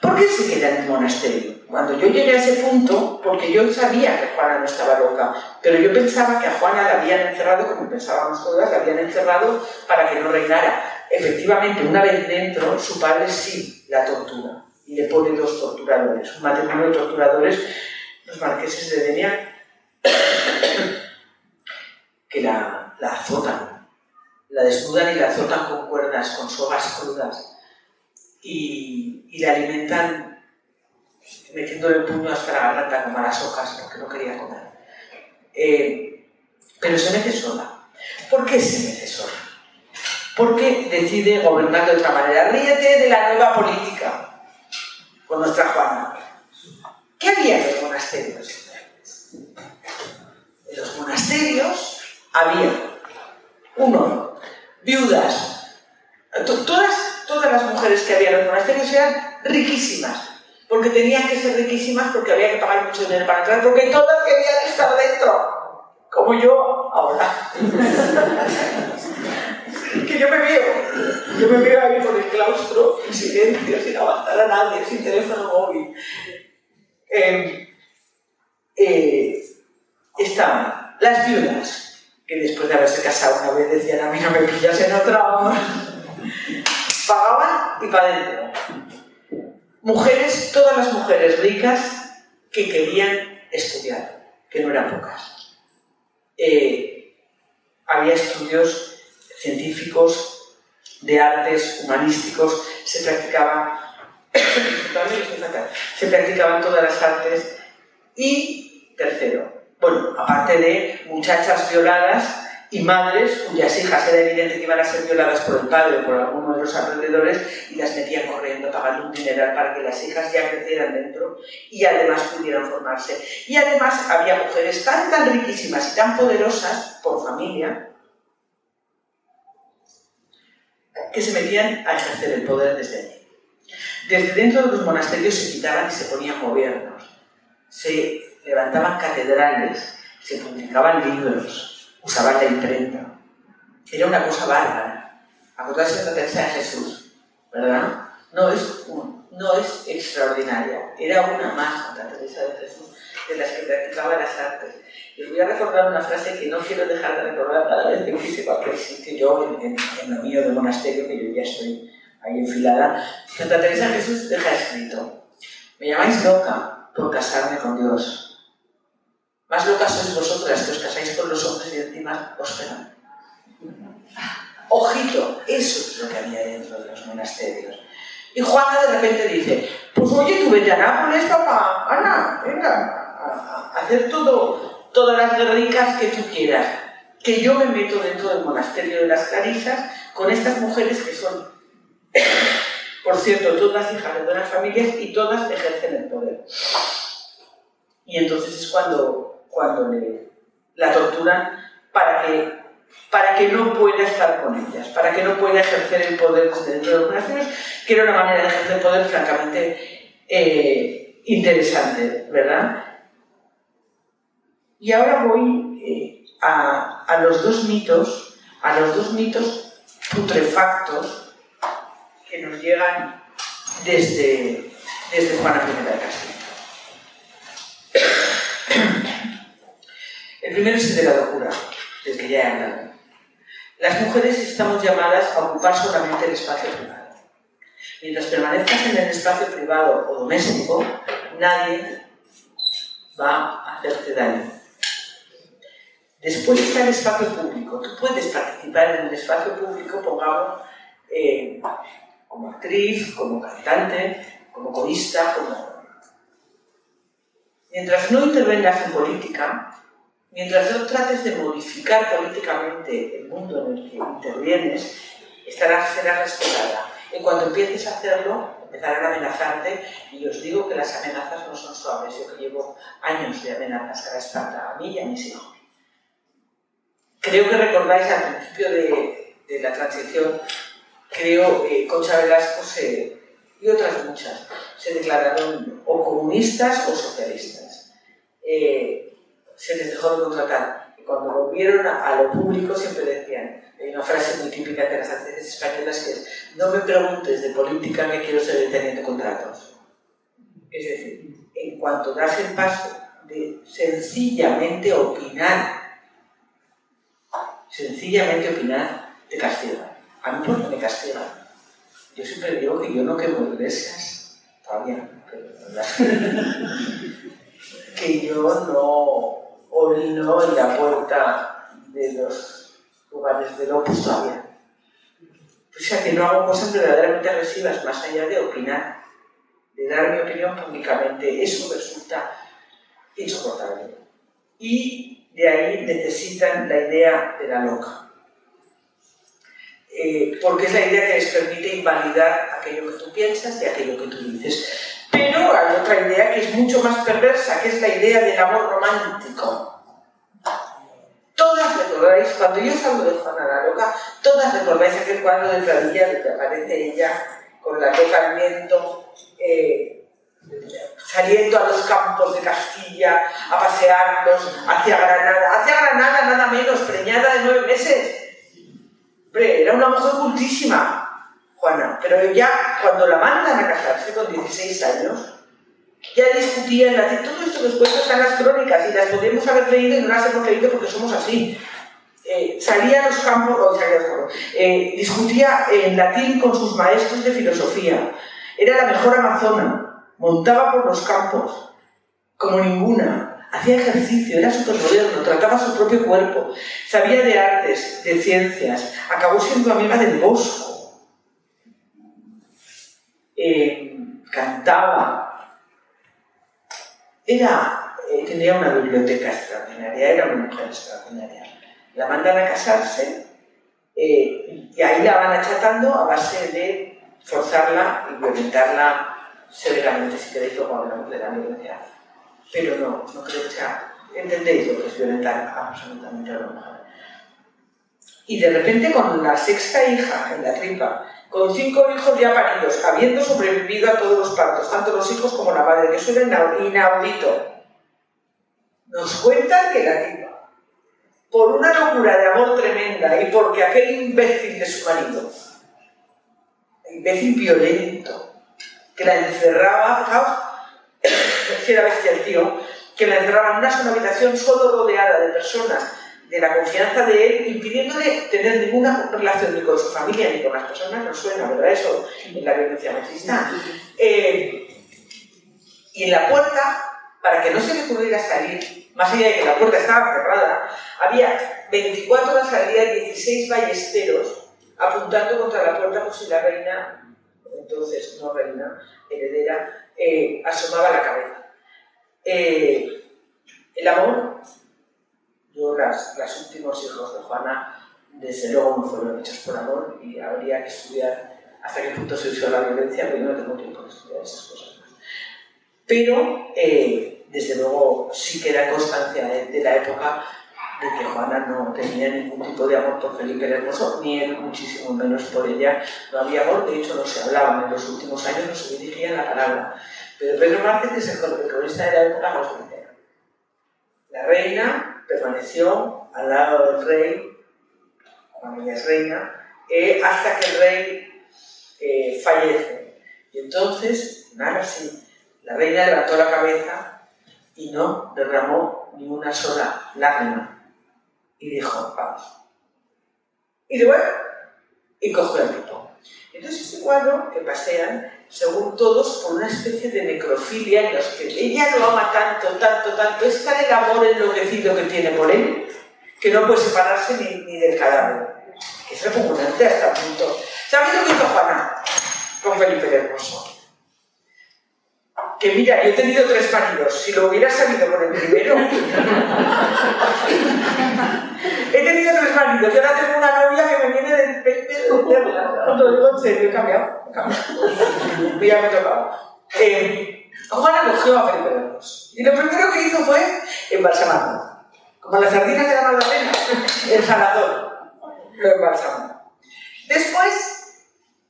¿Por qué se queda en el monasterio? Cuando yo llegué a ese punto, porque yo sabía que Juana no estaba loca, pero yo pensaba que a Juana la habían encerrado, como pensábamos todas, la habían encerrado para que no reinara. Efectivamente, una vez dentro, su padre sí la tortura y le pone dos torturadores, un matrimonio de torturadores, los marqueses de Denia, que la, la azotan, la desnudan y la azotan con cuerdas, con sogas crudas y, le alimentan metiéndole el puño hasta la garganta como a las hojas porque no quería comer. Eh, pero se mete sola. ¿Por qué se mete sola? Porque decide gobernar de otra manera. Ríete de la nueva política con nuestra Juana. ¿Qué había en los monasterios? En los monasterios había, uno, viudas. Todas todas las mujeres que había en los monasterios eran riquísimas, porque tenían que ser riquísimas porque había que pagar mucho dinero para entrar, porque todas querían estar dentro, como yo ahora. que yo me veo, yo me veo ahí por el claustro, en silencio, sin aguantar a nadie, sin teléfono móvil. Eh, eh, estaban las viudas, que después de haberse casado una vez decían a mí no me pillas en otra amor pagaban y para adentro. Mujeres, todas las mujeres ricas que querían estudiar, que no eran pocas. Eh, había estudios científicos, de artes, humanísticos, se practicaban, se practicaban todas las artes y tercero, bueno, aparte de muchachas violadas y madres cuyas hijas era evidente que iban a ser violadas por el padre o por alguno de los alrededores y las metían corriendo pagando un dineral para que las hijas ya crecieran dentro y además pudieran formarse. Y además había mujeres tan, tan riquísimas y tan poderosas por familia que se metían a ejercer el poder desde allí. Desde dentro de los monasterios se quitaban y se ponían gobiernos, se levantaban catedrales, se publicaban libros, usaban la imprenta. Era una cosa bárbara. Acordarse de la Teresa de Jesús, ¿verdad? No es, no es extraordinaria. Era una más Santa Teresa de Jesús de las que practicaba las artes. Les voy a recordar una frase que no quiero dejar de recordar cada vez que quise cualquier sitio, yo en, en, lo mío de monasterio, que yo ya estoy ahí enfilada. Santa Teresa de Jesús deja escrito, me llamáis loca por casarme con Dios más locas sois vosotras que os casáis con los hombres y encima os pegan. Ojito, eso es lo que había dentro de los monasterios. Y Juana de repente dice, pues oye, tú vete a Nápoles, papá, Ana, venga, a, hacer todo, todas las guerricas que tú quieras. Que yo me meto dentro del monasterio de las Clarisas con estas mujeres que son, por cierto, todas hijas de buenas familias y todas ejercen el poder. Y entonces es cuando cuando le, la torturan para que, para que no pueda estar con ellas, para que no pueda ejercer el poder desde dentro de los monasterios, que era una manera de ejercer poder francamente eh, interesante, ¿verdad? Y ahora voy eh, a, a, los dos mitos, a los dos mitos putrefactos que nos llegan desde, desde Juana I de Castilla. El primero es el de la locura, del que ya he hablado. Las mujeres estamos llamadas a ocupar solamente el espacio privado. Mientras permanezcas en el espacio privado o doméstico, nadie va a hacerte daño. Después está el espacio público. Tú puedes participar en el espacio público, pongamos, eh, como actriz, como cantante, como corista, como... Mientras no intervengas en política, Mientras no trates de modificar políticamente el mundo en el que intervienes, estarás, serás respetada. En cuanto empieces a hacerlo, empezarán a amenazarte y os digo que las amenazas no son suaves. Yo que llevo años de amenazas a la espalda, a mí y a mis hijos. Creo que recordáis al principio de, de la transición creo que Concha Velasco y otras muchas se declararon o comunistas o socialistas. Eh, se les dejó de contratar. Y cuando volvieron a, lo público siempre decían, hay una frase muy típica de las actrices españolas que es, no me preguntes de política que quiero ser el teniente contratos. Es decir, en cuanto das el paso de sencillamente opinar, sencillamente opinar, te castigan. A mí porque me castigan. Yo siempre digo que yo no quemo iglesias, todavía, pero que yo no orino en la puerta de los lugares de Opus todavía. O sea que no hago cosas verdaderamente agresivas, más allá de opinar, de dar mi opinión públicamente. Eso resulta insoportable. Y de ahí necesitan la idea de la loca. Eh, porque es la idea que les permite invalidar aquello que tú piensas y aquello que tú dices. Pero hay otra idea que es mucho más perversa, que es la idea del amor romántico. Todas recordáis, cuando yo salgo de Juana la Loca, todas recordáis aquel cuadro de Pradilla donde aparece ella con la loca al viento, eh, saliendo a los campos de Castilla, a pasearlos hacia Granada, hacia Granada nada menos, preñada de nueve meses. Hombre, era una mujer cultísima, Juana, pero ya cuando la mandan a casarse con 16 años, ya discutían, todo esto después están las crónicas y las podemos haber leído y no las hemos leído porque somos así. Eh, salía a los campos, o salía eh, discutía en latín con sus maestros de filosofía, era la mejor amazona, montaba por los campos, como ninguna, hacía ejercicio, era súper moderno, trataba su propio cuerpo, sabía de artes, de ciencias, acabó siendo amiga del bosco, eh, cantaba, era, eh, tenía una biblioteca extraordinaria, era una mujer extraordinaria. La mandan a casarse eh, y ahí la van achatando a base de forzarla y violentarla severamente, si queréis luego hablamos de la violencia. Pero no, no creo que sea... ¿Entendéis lo que es violentar absolutamente a la mujer? Y de repente con la sexta hija en la tripa, con cinco hijos ya paridos, habiendo sobrevivido a todos los partos, tanto los hijos como la madre, que eso inaudito, nos cuentan que la tripa, por una locura de amor tremenda y porque aquel imbécil de su marido, imbécil violento, que la encerraba, que era bestia el tío, que la encerraba en una sola habitación solo rodeada de personas de la confianza de él, impidiéndole tener ninguna relación ni con su familia ni con las personas, no suena, ¿verdad? Eso en la violencia machista. Eh, y en la puerta, para que no se le pudiera salir, más allá de que la puerta estaba cerrada, había 24 horas al día, 16 ballesteros apuntando contra la puerta por si la reina, entonces no reina, heredera, eh, asomaba la cabeza. Eh, el amor yo, las, los últimos hijos de Juana, desde luego no fueron hechos por amor y habría que estudiar hasta qué punto se usó la violencia, pero yo no tengo tiempo de estudiar esas cosas más. Pero, eh, desde luego, sí queda constancia de, la época de que Juana no tenía ningún tipo de amor por Felipe el Hermoso, ni él muchísimo menos por ella. No había amor, de hecho no se hablaba, en los últimos años no se dirigía la palabra. Pero Pedro Márquez es el cronista de la época más. La reina permaneció al lado del rey, cuando ella es reina, eh, hasta que el rey eh, fallece. Y entonces, nada así, la reina levantó la cabeza y no derramó ni una sola lágrima. Y dijo, vamos. Y bueno, y cogió el tipo. Entonces este cuadro que pasean, según todos, por una especie de necrofilia en los que ella lo ama tanto, tanto, tanto, es tal el amor enloquecido que tiene por él, que no puede separarse ni, del cadáver. Que es repugnante hasta el punto. ¿Sabes lo que hizo Juana con Felipe el Hermoso? Que mira, yo he tenido tres maridos, si lo hubiera sabido con el primero. he tenido tres maridos, yo ahora tengo una novia que me viene del pecho lo digo en serio, he cambiado. Ya me tocaba. Eh, Juana cogió a Felipe de Y lo primero que hizo fue embalsamarlo. Como las sardinas de la Magdalena, el sanador. Lo embalsamó. Después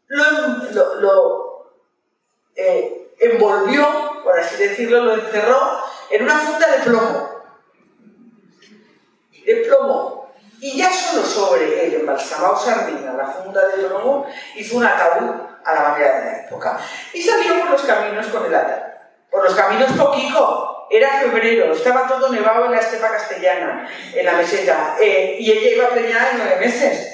lo, lo, eh, envolvió, por así decirlo, lo encerró en una funda de plomo. De plomo. Y ya solo sobre el embalsamado sardina, la funda de plomo, hizo un ataúd a la manera de la época. Y salió por los caminos con el ataúd. Por los caminos poquico. Era febrero, estaba todo nevado en la estepa castellana, en la meseta. Eh, y ella iba preñada en nueve meses.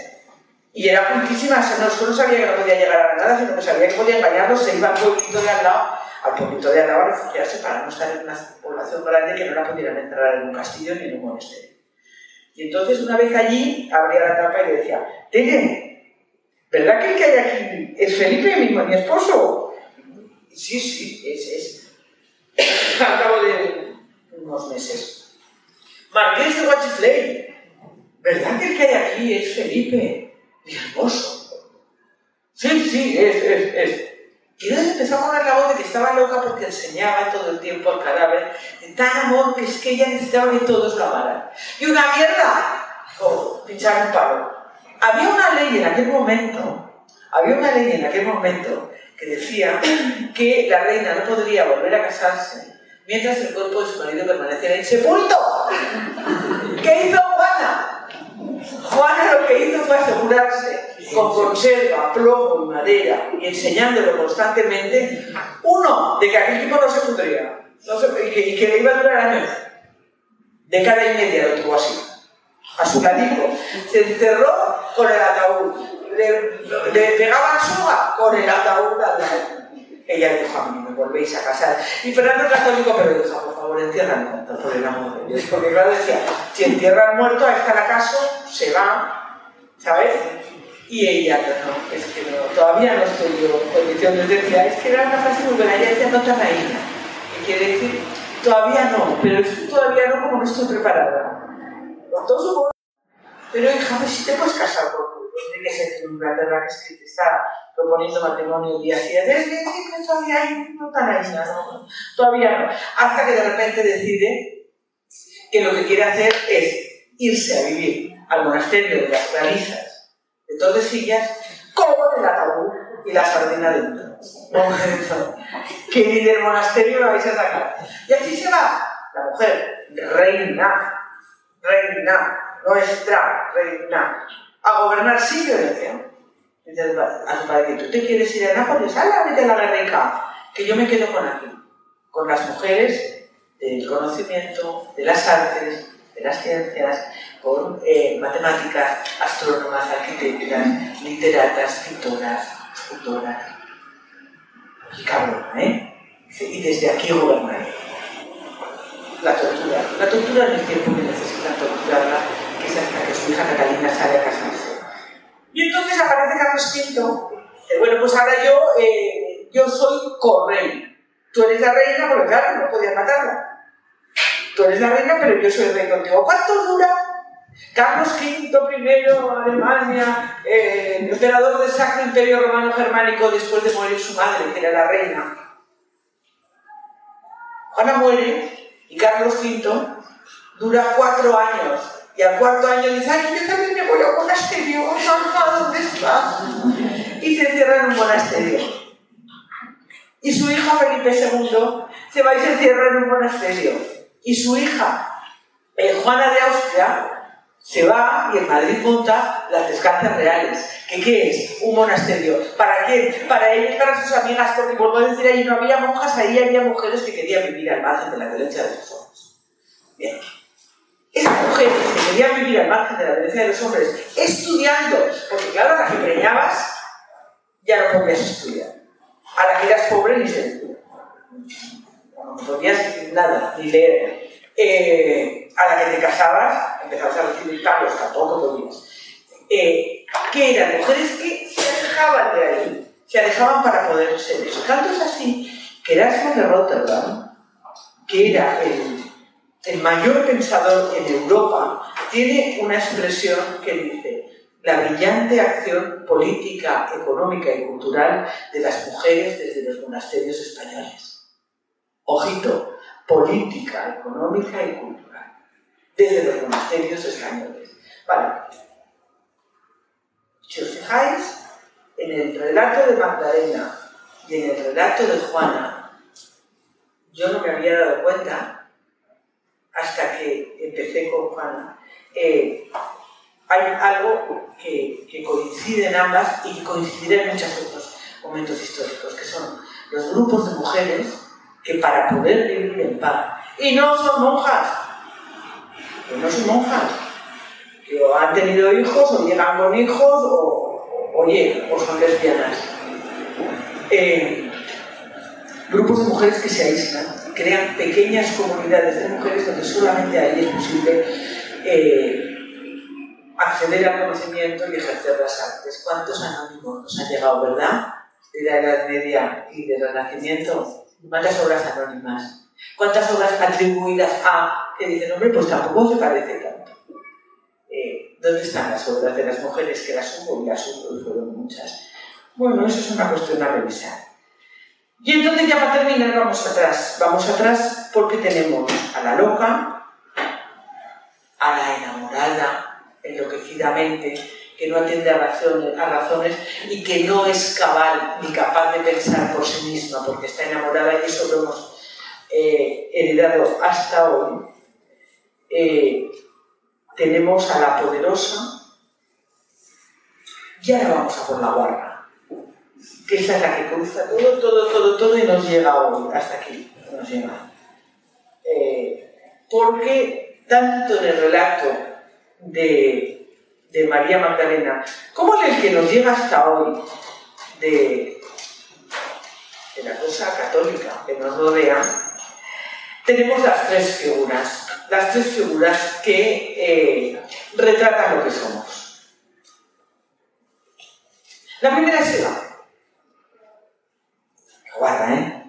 Y era cultísima, no solo sabía que no podía llegar a nada, sino que sabía que podía engañarlo, se iba al pueblito de al lado, al pueblito de al lado a refugiarse para no estar en una población grande que no la pudieran entrar en un castillo ni en un monasterio. Y entonces una vez allí abría la tapa y le decía, Tene, ¿verdad que el que hay aquí es Felipe, mi, mi esposo? Sí, sí, es, es. Al cabo de unos meses. Marqués de Guachifley, ¿verdad que el que hay aquí es Felipe? mi hermoso. Sí, sí, es, es, es. Y entonces empezó a poner la voz de que estaba loca porque enseñaba todo el tiempo al cadáver de tan amor que es que ella necesitaba que todos lo amaran. Y una mierda, oh, pinchar un palo. Había una ley en aquel momento, había una ley en aquel momento que decía que la reina no podría volver a casarse mientras el cuerpo de su marido permaneciera insepulto. ¿Qué hizo Juana? Juana lo que hizo fue asegurarse con conserva, plomo y madera y enseñándolo constantemente, uno, de que aquel tipo no se pudría y, que, le iba a durar años. De cada y media lo tuvo así, a su ladito. Se encerró con el ataúd, le, pegaba soga con el ataúd al. Ella dijo, a mí me volvéis a casar. Y Fernando es católico, pero dijo, por favor, entierran muerto, por el amor de Dios. Porque claro, decía, si entierran muerto, a esta la caso, se va, ¿sabes? Y ella, no, es que no, todavía no estoy yo en condiciones. Decía, es que era una frase muy buena, ella decía, no tan reina. Que quiere decir, todavía no, pero es todavía no como no estoy preparada. Pero hija, si te puedes casar por tiene que ser en Inglaterra, que es que te está proponiendo matrimonio día así, es que todavía hay, no tan ahí, no, todavía no. Hasta que de repente decide que lo que quiere hacer es irse a vivir al monasterio de las Clarisas de Tordesillas con el ataúd y la sardina dentro. que ni del monasterio la vais a sacar. Y así se va la mujer, reina, reina, nuestra reina, a gobernar sin violencia. Dice a su padre tú te quieres ir a Nápoles, ¡hala, vete a la guerreca! Que yo me quedo con aquí, con las mujeres del conocimiento, de las artes, de las ciencias, con eh, matemáticas, astrónomas, arquitectas, literatas, pintoras, escultoras. Y cabrón, ¿eh? Y desde aquí gobernaré. La tortura. La tortura en el tiempo que necesitan torturarla es hasta que su hija Catalina sale a casarse. Y entonces aparece Carlos V. Bueno, pues ahora yo, eh, yo soy correy. Tú eres la reina, porque claro, no podías matarla. Tú eres la reina, pero yo soy el rey contigo. ¿Cuánto dura? Carlos V, primero, Alemania, eh, emperador del Sacro Imperio Romano Germánico después de morir su madre, que era la reina. Juana muere y Carlos V dura cuatro años y al cuarto año dice, ay, yo también me voy a un monasterio, mamá, ¿dónde estás? Y se encierra en un monasterio. Y su hija Felipe II se va y se encierra en un monasterio. Y su hija, eh, Juana de Austria, se va y en Madrid monta las descargas reales. ¿Qué, ¿Qué es? Un monasterio. ¿Para quién? Para ella y para sus amigas, porque vuelvo a decir, ahí no había monjas, ahí había mujeres que querían vivir al margen de la violencia de sus hombres. Bien. Esas mujeres que querían vivir al margen de la violencia de los hombres, estudiando, porque claro, a la que preñabas ya no podías estudiar. A la que eras pobre ni se no podías nada, ni leer. Eh, a la que te casabas, empezabas a recibir cargos, tampoco podías. Eh, que eran mujeres que se alejaban de ahí, se alejaban para poder ser eso. Tanto es así que Erasmo de Rotterdam, que era el el mayor pensador en Europa, tiene una expresión que dice la brillante acción política, económica y cultural de las mujeres desde los monasterios españoles. Ojito, política, económica y cultural, desde los monasterios españoles. Vale. Si os fijáis, en el relato de Magdalena y en el relato de Juana, yo no me había dado cuenta hasta que empecé con Juana. Eh, hay algo que, que, coincide en ambas y que coincidirá en muchos otros momentos históricos, que son los grupos de mujeres que para poder vivir en paz, y no son monjas, que no son monjas, que o han tenido hijos, o llegan con hijos, o, oye, o son lesbianas. Eh, grupos de mujeres que se aíslan crean pequeñas comunidades de mujeres donde solamente ahí es posible eh, acceder al conocimiento y ejercer las artes. ¿Cuántos anónimos nos han llegado, verdad? De la Edad Media y del Renacimiento. ¿Cuántas obras anónimas? ¿Cuántas obras atribuidas a que dicen, hombre, pues tampoco se parece tanto? Eh, ¿Dónde están las obras de las mujeres que las hubo y las hubo y fueron muchas? Bueno, eso es una cuestión a revisar. Y entonces ya para terminar vamos atrás. Vamos atrás porque tenemos a la loca, a la enamorada, enloquecidamente, que no atiende a razones, y que no es cabal ni capaz de pensar por sí misma porque está enamorada y eso lo hemos eh, heredado hasta hoy. Eh, tenemos a la poderosa y ahora vamos a por la guarda, que es la que cruza todo, todo, todo, todo y nos llega hoy, hasta aquí nos llega. Eh, porque tanto en el relato de, de, María Magdalena como en el que nos llega hasta hoy de, de la cosa católica que nos rodea, tenemos las tres figuras las tres figuras que eh, retratan lo que somos. La primera es Eva. Guarda, ¿eh?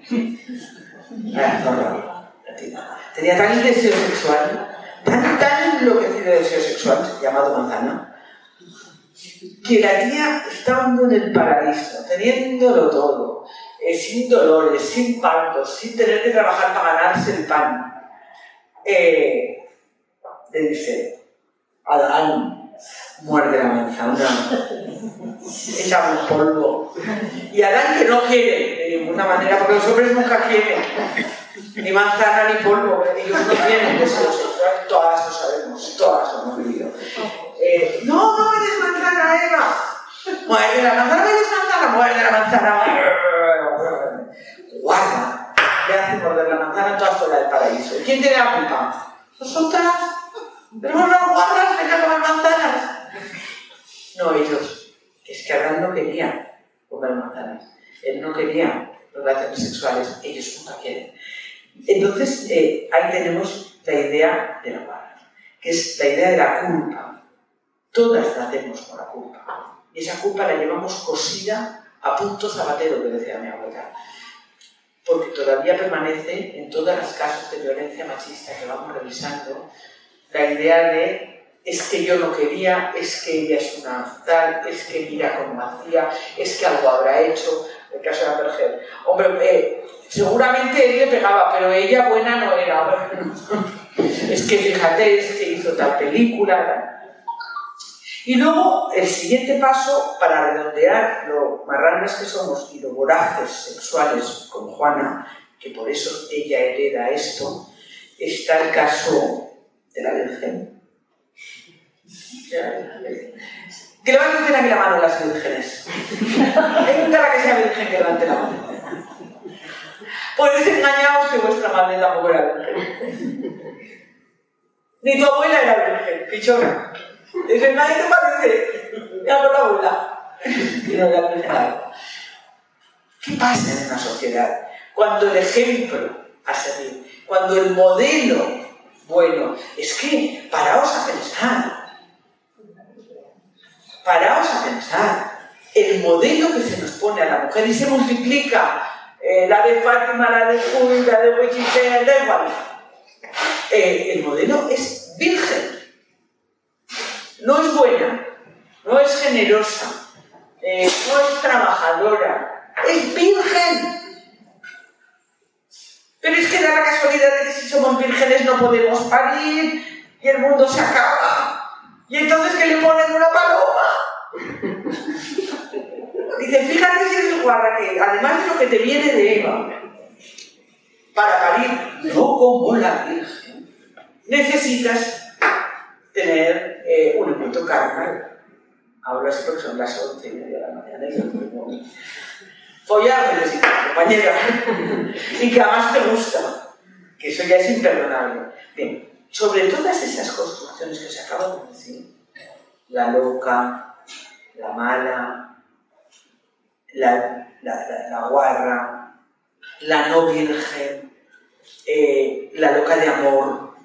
Tenía tal deseo sexual, tan, tan enloquecido deseo sexual, llamado manzana, que la tía estando en el paraíso, teniéndolo todo, eh, sin dolores, sin partos, sin tener que trabajar para ganarse el pan, eh, le dice, Adán, muerde la manzana, echa un polvo. Y Adán que no quiere, de ninguna manera, porque los hombres nunca quieren, ni manzana ni polvo, ellos no quieren eso, todas lo sabemos, todas lo hemos vivido. Eh, no, no me des manzana, Eva. Muerde la manzana, me des manzana, muerde la manzana. Guarda le hace morder la manzana toda fuera del paraíso. ¿Y quién tiene la culpa? Nosotras. Tenemos las guardas de comer manzanas. No, ellos. Es que Adán no quería comer manzanas. Él no quería relaciones sexuales. Ellos nunca quieren. Entonces, eh, ahí tenemos la idea de la guarda, que es la idea de la culpa. Todas nacemos con la culpa. Y esa culpa la llevamos cosida a punto zapatero, que decía mi abuela porque todavía permanece en todas las casos de violencia machista que vamos revisando la idea de es que yo no quería, es que ella es una tal, es que mira cómo hacía, es que algo habrá hecho, el caso de mujer. Hombre, eh, seguramente él le pegaba, pero ella buena no era. es que fíjate, es que hizo tal película, y luego el siguiente paso, para redondear lo marranas que somos y lo voraces sexuales con Juana, que por eso ella hereda esto, está el caso de la Virgen. Que levanten aquí la mano las vírgenes. Hay la que sea virgen que levante la mano. Podéis engañaros que vuestra madre tampoco era virgen. Ni tu abuela era virgen, pichona. Dice, nadie te parece. Ya por la abuela. Y no la ¿Qué pasa en una sociedad cuando el ejemplo a seguir, cuando el modelo bueno, es que paraos a pensar, paraos a pensar, el modelo que se nos pone a la mujer y se multiplica, eh, la de Fátima, la de Judy, la de Huichitea, da igual, eh, el modelo es virgen no es buena, no es generosa, eh, no es trabajadora, es virgen. Pero es que da la casualidad de que si somos vírgenes no podemos parir y el mundo se acaba. Y entonces que le ponen una paloma. Dice es guarda que además de lo que te viene de Eva, para parir, no como la Virgen, necesitas tener eh, un encuentro carnal. Ahora sí porque son las once y media de la mañana y yo Follar necesitas, compañera. y que además te gusta, que eso ya es imperdonable. Bien, sobre todas esas construcciones que se acaban de decir, la loca, la mala, la, la, guarra, la no virgen, eh, la loca de amor,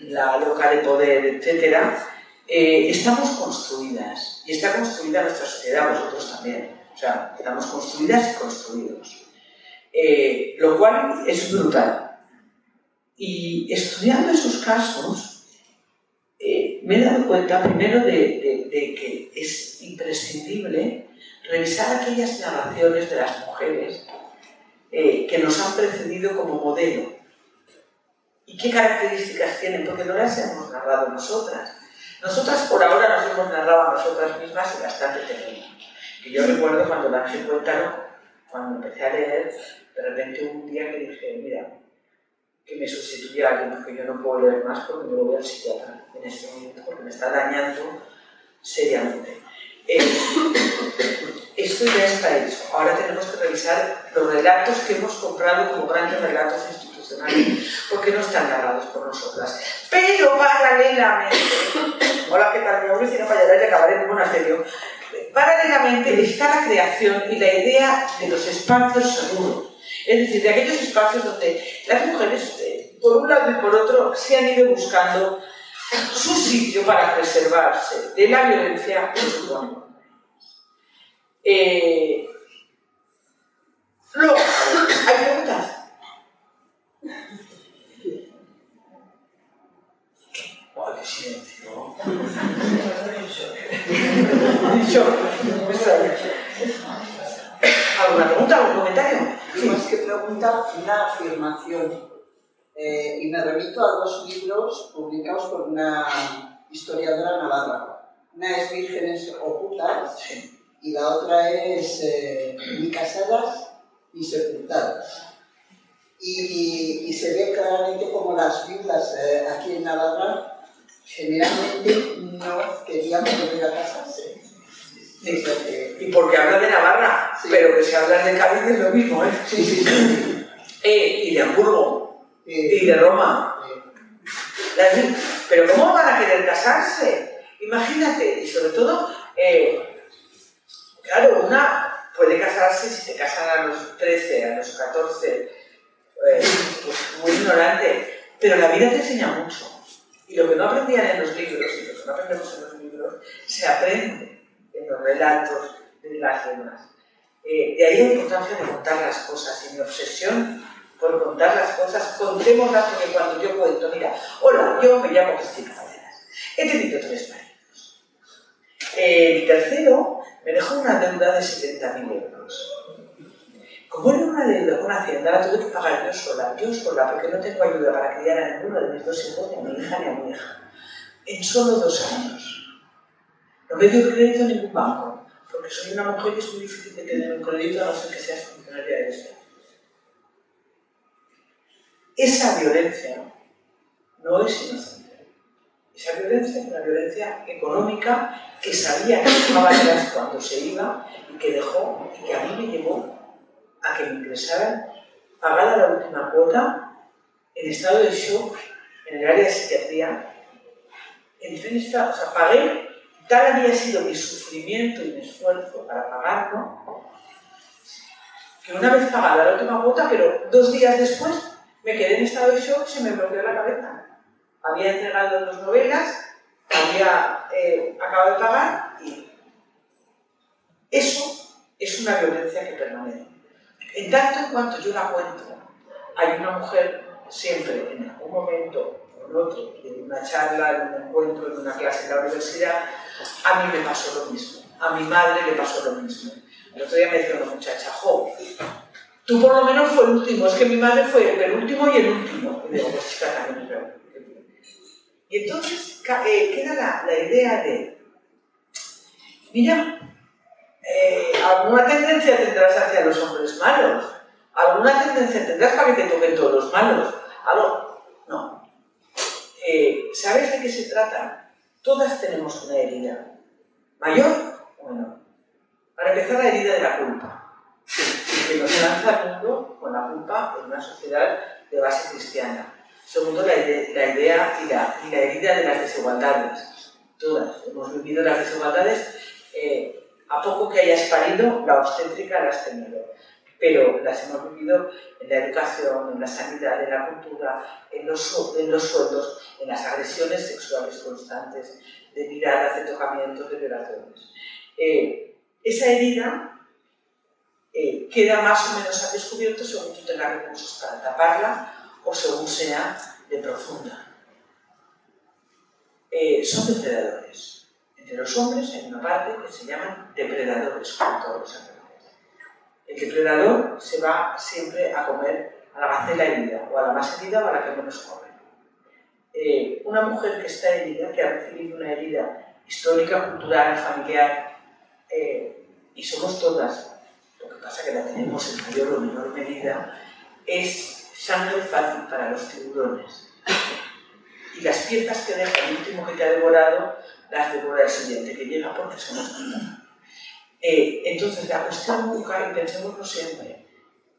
la loca de poder, etc., eh, estamos construidas y está construida nuestra sociedad, vosotros también. O sea, estamos construidas y construidos. Eh, lo cual es brutal. Y estudiando esos casos, me he dado cuenta primero de, de que es imprescindible revisar aquellas narraciones de las mujeres eh, que nos han precedido como modelo. ¿Y qué características tienen? Porque no las hemos narrado nosotras. Nosotras por ahora nos hemos narrado a nosotras mismas y bastante tenemos. Que yo recuerdo cuando lancé Cuéntalo, cuando empecé a leer, de repente un día que dije, mira, que me sustituya a alguien porque yo no puedo leer más porque me lo voy al psiquiatra en este momento porque me está dañando seriamente. Eh, esto ya está hecho. Ahora tenemos que revisar los relatos que hemos comprado como grandes relatos institucionales, porque no están narrados por nosotras. Pero paralelamente, hola, ¿qué tal? Mi nombre es Tina y acabaré en un monasterio. Paralelamente está la creación y la idea de los espacios seguros. Es decir, de aquellos espacios donde las mujeres, eh, por un lado y por otro, se han ido buscando su sitio para preservarse de la violencia en su entorno. Eh, luego, ¿hay preguntas? ¡Ay, qué silencio! ¿Alguna pregunta, algún comentario? Una afirmación. Eh, y me remito a dos libros publicados por una historiadora navarra. Una es Vírgenes Ocultas y la otra es eh, Ni casadas ni sepultadas. Y, se ve claramente como las viudas eh, aquí en Navarra generalmente no querían volver a casarse. Y porque habla de Navarra, pero que si hablas de Cádiz es lo mismo, ¿eh? Sí, sí, sí. Y de Hamburgo y de Roma. Pero ¿cómo van a querer casarse? Imagínate, y sobre todo, eh, claro, una puede casarse si te casan a los 13, a los 14, eh, pues muy ignorante, pero la vida te enseña mucho. Y lo que no aprendían en los libros, y lo que no aprendemos en los libros, se aprende en los relatos de las demás. Eh, de ahí la importancia de contar las cosas y mi obsesión por contar las cosas, contémoslas porque cuando yo cuento, mira, hola, yo me llamo Cristina Valleras, he tenido tres maridos. Eh, mi tercero me dejó una deuda de 70.000 euros. Como era una deuda con Hacienda, la tuve que pagar yo sola, yo sola, porque no tengo ayuda para criar a ninguno de mis dos hijos, ni a mi hija ni a mi hija, en solo dos años. No me dio crédito a ningún banco, porque soy una mujer y es muy difícil de tener un crédito a no ser que seas funcionaria de Estado. Esa violencia no es inocente. Esa violencia es una violencia económica que sabía que dejaba atrás cuando se iba y que dejó y que a mí me llevó a que me ingresaran pagada la última cuota en estado de shock en el área de psiquiatría. Entré en esta, o sea, pagué, tal había sido mi sufrimiento y mi esfuerzo para pagarlo, que una vez pagada la última cuota, pero dos días después me quedé en estado de shock, se me bloqueó la cabeza. Había entregado dos novelas, había eh, acabado de pagar y eso es una violencia que permanece. En tanto en cuanto yo la cuento, hay una mujer siempre, en algún momento o en otro, en una charla, en un encuentro, en una clase en la universidad, a mí me pasó lo mismo, a mi madre le pasó lo mismo. El otro día me decía una muchacha, jo, Tú por lo menos fue el último, es que mi madre fue el penúltimo y el último. Y digo, pues también Y entonces eh, queda la, idea de, mira, eh, alguna tendencia tendrás hacia los hombres malos. Alguna tendencia tendrás para que te toquen todos los malos. Algo, no. Eh, ¿Sabes de qué se trata? Todas tenemos una herida. ¿Mayor o menor? Para empezar, la herida de la culpa. Que nos lanza al mundo con la culpa en una sociedad de base cristiana. Segundo, la, idea y la, y la, herida de las desigualdades. Todas hemos vivido las desigualdades. Eh, a poco que hayas parido, la obstétrica la has tenido. Pero las hemos vivido en la educación, en la sanidad, en la cultura, en los, en los sueldos, en las agresiones sexuales constantes, de miradas, de tocamientos, de violaciones. Eh, esa herida eh, queda más o menos al descubierto según tú tengas recursos para taparla o según sea de profunda. Eh, son depredadores. Entre los hombres hay una parte que se llaman depredadores, como todos los animales. El depredador se va siempre a comer a la gacela herida, o a la más herida o a la que menos come. Eh, una mujer que está herida, que ha recibido una herida histórica, cultural, familiar, eh, y somos todas, pasa que la tenemos en mayor o menor medida, es sangre fácil para los tiburones. Y las piezas que deja el último que te ha devorado, las devora el siguiente que llega porque somos eh, entonces, la cuestión y pensémoslo siempre,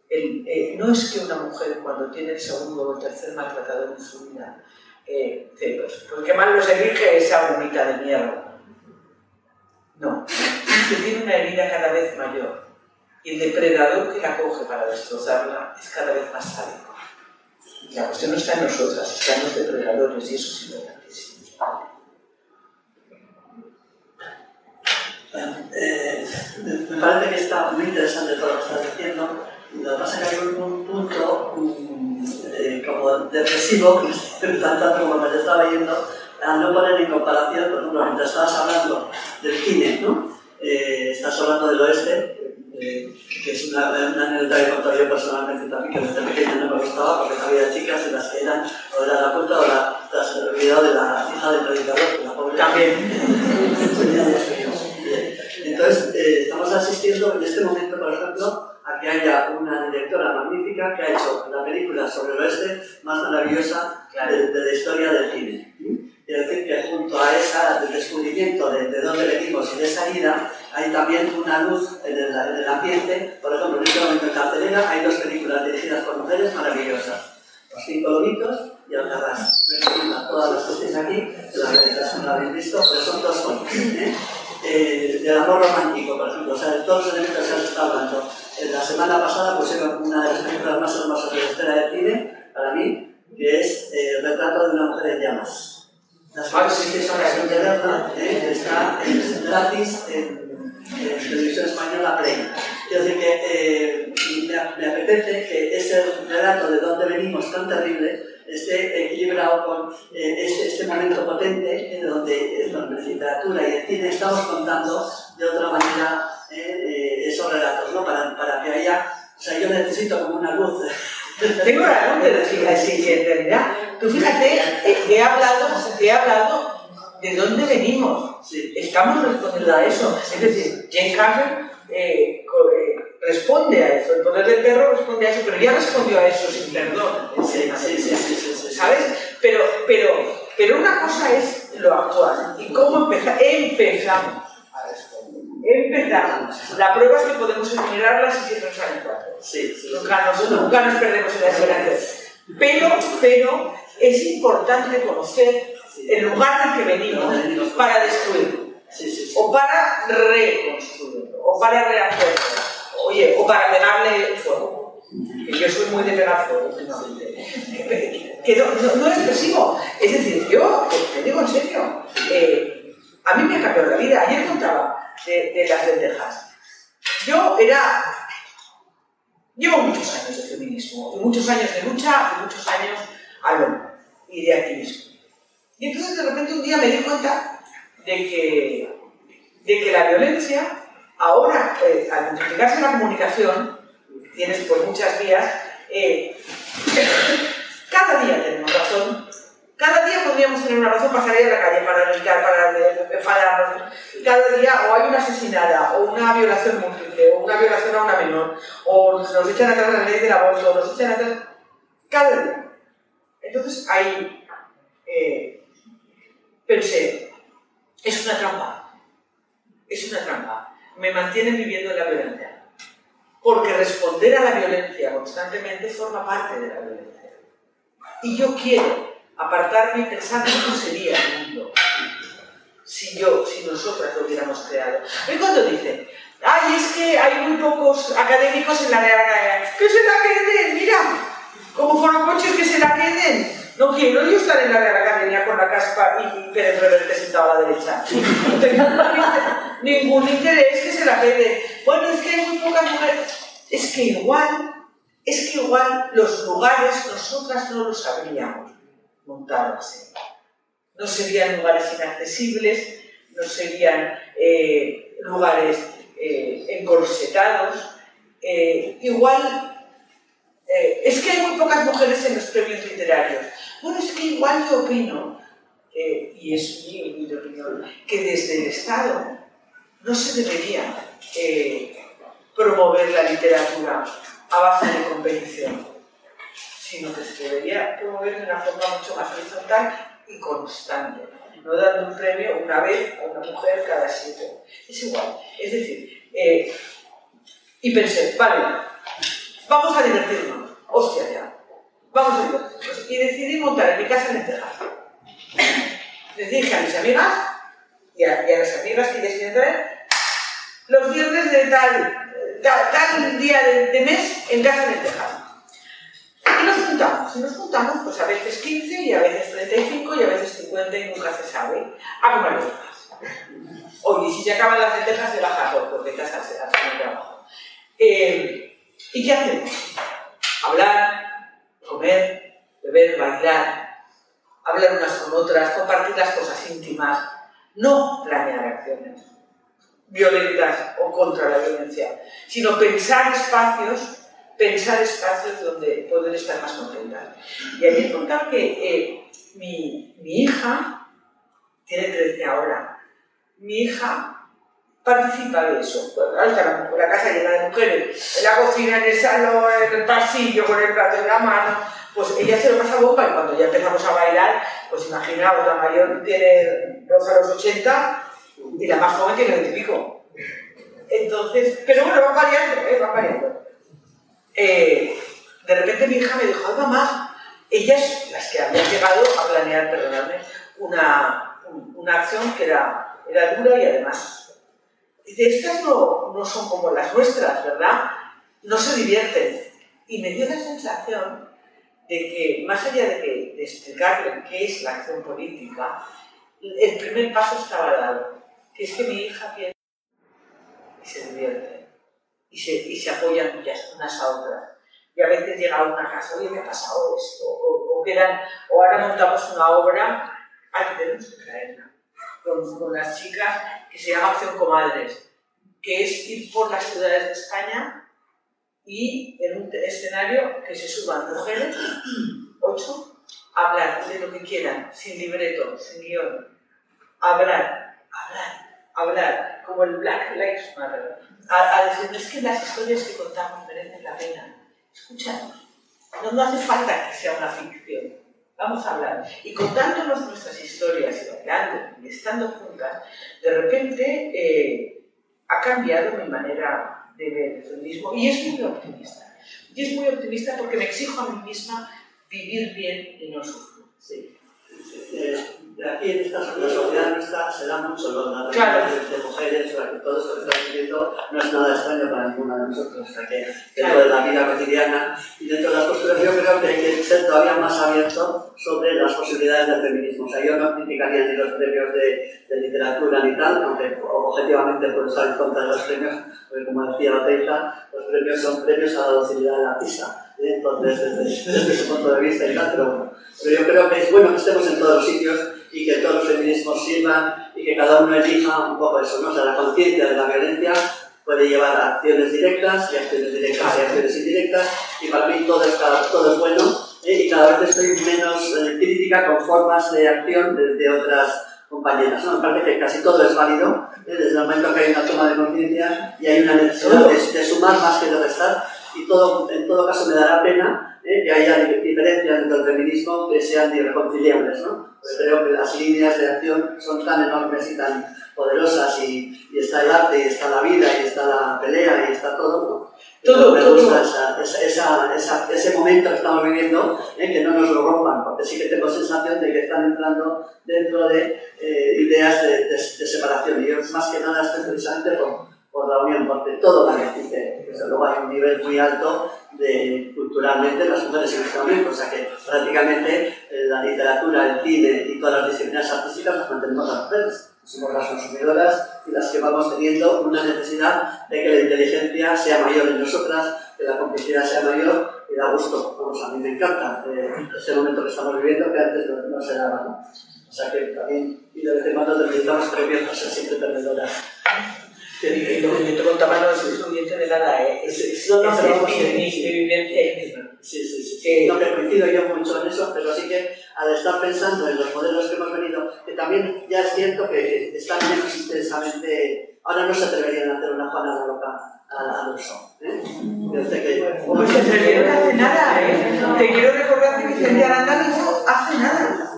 eh, no es que una mujer cuando tiene el segundo o el tercer maltratador en su vida, eh, pues, pues, qué mal los elige esa bonita de mierda. No, que tiene una herida cada vez mayor y el depredador que la coge para destrozarla es cada vez más sádico. La cuestión no está en nosotras, está en los depredadores y eso es importantísimo. Eh, me parece que está muy interesante todo lo que estás diciendo. Lo que pasa es que hay un, punto um, eh, como depresivo que estoy plantando como me estaba viendo, a no poner en comparación, por ejemplo, mientras estabas hablando del cine, ¿no? Eh, estás hablando del oeste, que desde no me gustaba porque había chicas en las que eran o era la puta o la, la de la hija del predicador, la pobre. También. Entonces, eh, estamos asistiendo en este momento, por ejemplo, a que haya una directora magnífica que ha hecho la película sobre el oeste más maravillosa de, la historia del cine. Es decir, que junto a ese descubrimiento de, de, dónde venimos y de salida, hay también una luz en el, en el ambiente. Por ejemplo, en este momento en cartelera hay dos películas dirigidas por mujeres maravillosas. Los cinco lomitos y Alcarrás. Todas las que estéis aquí, la, la habéis visto, pero son dos ¿eh? eh, del amor romántico, por ejemplo. O sea, de todos los elementos que has estado hablando. la semana pasada pusieron una de las películas más hermosas de la historia del cine, para mí, que es eh, El retrato de una mujer en llamas. Las sí que son las ¿eh? está gratis en, en, televisión española Play. Quiero decir que eh, me, me apetece que ese relato de dónde venimos tan terrible esté equilibrado con eh, este, este, momento potente en donde, en literatura y el cine estamos contando de otra manera eh, esos relatos, ¿no? Para, para, que haya, o sea, yo necesito como una luz. Tengo razón de decir así, en realidad, tú fíjate, he hablado, he hablado de dónde venimos. Sí. Estamos respondiendo a eso. Es decir, Jane Carter eh, responde a eso, el poder del perro responde a eso, pero ya respondió a eso sin perdón. Sí, sí, sí, ¿Sabes? Pero, pero, pero una cosa es lo actual y cómo empezamos a responder. Empezamos. La prueba es que podemos enumerarlas y siempre nos salen cuatro. Nunca, nos, nunca nos perdemos en la esperanza. Pero, pero es importante conocer el lugar del que venimos para destruir. O para reconstruir, o para rehacer Oye, o para pegarle fuego. Que yo soy muy de pegar fuego Que no, no, es expresivo. Es decir, yo, te digo en serio, eh, a mí me ha cambiado la vida. Ayer contaba de, las lentejas. Yo era. Llevo muchos años de feminismo, y muchos años de lucha, y muchos años y de activismo. Y entonces de repente un día me di cuenta de que, de que la violencia Ahora, eh, al multiplicarse la comunicación, tienes por muchas vías, eh, cada día tenemos razón, Cada día podríamos tener una razón para salir a la calle, para gritar, para enfadarnos. Cada día o hay una asesinada, o una violación múltiple, o una violación a una menor, o nos echan atrás la ley del aborto, o nos echan atrás. Cada día. Entonces eh, pensé, es una trampa. Es una trampa. Me mantienen viviendo en la violencia. Porque responder a la violencia constantemente forma parte de la violencia. Y yo quiero apartarme y pensar cómo sería el mundo si yo, si nosotras lo hubiéramos creado. ¿Y cuando dicen, ay, es que hay muy pocos académicos en la Real que se la queden, mira, como fueron coches que se la queden. No quiero yo estar en la Real Academia con la caspa y Pérez Reverte sentado a la derecha. No tengo ningún interés que se la quede. Bueno, es que hay muy pocas mujeres. Es que igual, es que igual los lugares nosotras no los sabríamos montar así. No serían lugares inaccesibles, no serían eh, lugares eh, encorsetados. Eh, igual, es que hay muy pocas mujeres en los premios literarios. Bueno, es que igual yo opino, y es mi, opinión, que desde el Estado no se debería promover la literatura a base de competición sino que se debería promover de una forma mucho más horizontal y constante, no dando un premio una vez a una mujer cada siete. Es igual. Es decir, eh, y pensé, vale, vamos a divertirnos, hostia ya, vamos a divertirnos. Y decidí montar en mi casa lentejas. Les dije a mis amigas y a, las amigas que quieren traer, los viernes de tal, tal, día de, de mes en casa lentejas y nos juntamos, y nos juntamos pues a veces 15 y a veces 35 y a veces 50 y nunca se sabe a comer lentejas. Oye, si se acaban las lentejas se baja todo porque estás al trabajo. Eh, ¿Y qué hacemos? Hablar, comer, beber, bailar, hablar unas con otras, compartir las cosas íntimas, no planear acciones violentas o contra la violencia, sino pensar espacios pensar espacios donde poder estar más contentas. Y hay que contar que eh, mi, mi, hija, tiene 13 ahora, mi hija participa de eso. Bueno, está la, casa llena de mujeres, en la cocina, en el salón, en el pasillo, con el plato en la mano, pues ella se lo pasa bomba y cuando ya empezamos a bailar, pues imaginaos, la mayor tiene roza los 80 y la más joven tiene 20 y. Entonces, pero bueno, va variando, ¿eh? va variando. Eh, de repente mi hija me dijo, ay mamá, ellas, las que habían llegado a planear, perdonadme, una, una acción que era, era dura y además, estas no, no son como las nuestras, ¿verdad? No se divierten. Y me dio la sensación de que, más allá de, explicarle qué es la acción política, el primer paso estaba dado, que es que mi hija piensa y se divierte y se, y se apoyan unas a otras. Y a veces llega a una casa, oye, me ha pasado esto, o, quedan, o ahora montamos una obra, hay tenemos que traerla, con, con las chicas, que se llama Acción Comadres, que es ir por las ciudades de España y en un escenario que se suban mujeres, ocho, a hablar de lo que quieran, sin libreto, sin guion, hablar, hablar, hablar, como el Black Lives Matter, a, a decir, es que las historias que contamos merecen la pena. Escuchamos. No, no hace falta que sea una ficción. Vamos a hablar. Y contándonos nuestras historias y bailando y estando juntas, de repente eh, ha cambiado mi manera de ver el feminismo y es muy optimista. Y es muy optimista porque me exijo a mí misma vivir bien y no sufrir. Sí. Eh, aquí en esta sociedad nuestra se da mucho los datos de, mujeres, o sea, que todo esto que estamos viviendo no es nada extraño para ninguna de nosotros, o sea, que dentro de la vida cotidiana y dentro de las posturas yo creo que hay que ser todavía más abierto sobre las posibilidades del feminismo. O sea, yo no criticaría ni los premios de, de literatura ni tal, aunque objetivamente puedo estar en contra de los premios, porque como decía la los premios son premios a la docilidad de la pista. ¿eh? Entonces, desde, desde, ese punto de vista y tal, pero bueno. Pero yo creo que es bueno que estemos en todos los sitios y que todos los feminismos sirvan y que cada uno elija un poco eso, ¿no? O sea, la conciencia de la violencia puede llevar a acciones directas y acciones directas y acciones indirectas y para mí todo es, todo es bueno y cada vez estoy menos crítica con formas de acción desde otras compañeras. ¿no? Me parece que casi todo es válido, desde el momento que hay una toma de conciencia y hay una necesidad de, de, sumar más que de restar, y todo, en todo caso me dará pena que haya diferencias dentro del feminismo que sean irreconciliables. ¿no? Porque creo que las líneas de acción son tan enormes y tan poderosas y, y, está el arte, y está la vida, y está la pelea, y está todo. Todo, me gusta esa, esa, ese momento que estamos viviendo, ¿eh? que no nos lo rompan, porque sí que tengo sensación de que están entrando dentro de eh, ideas de, de, de, separación. Y yo más que nada estoy precisamente por, por la unión, porque todo la que desde luego hay un nivel muy alto de, culturalmente las mujeres en este momento, o sea que prácticamente eh, la literatura, el cine y todas las disciplinas artísticas las mantenemos las mujeres somos las consumidoras y las que vamos teniendo una necesidad de que la inteligencia sea mayor en nosotras, que la complicidad sea mayor y da gusto. Vamos, a mí me encanta eh, este momento que estamos viviendo que antes no, no se daba. O sea que también, y de vez en cuando necesitamos previos para ser siempre perdedoras. Yo te contaba no es excluyente de nada, ¿eh? es, es, no, no, es, es mi, vivencia Sí, sí, sí. sí. No que coincido yo mucho en eso, pero sí que al estar pensando en los modelos que hemos venido, que también ya es cierto que están menos intensamente. Ahora no se atreverían a hacer una Juana Loca al uso. ¿eh? Que, no se atrevieron hace nada, ¿eh? Te quiero recordar que Vicente Aranda dijo hace nada.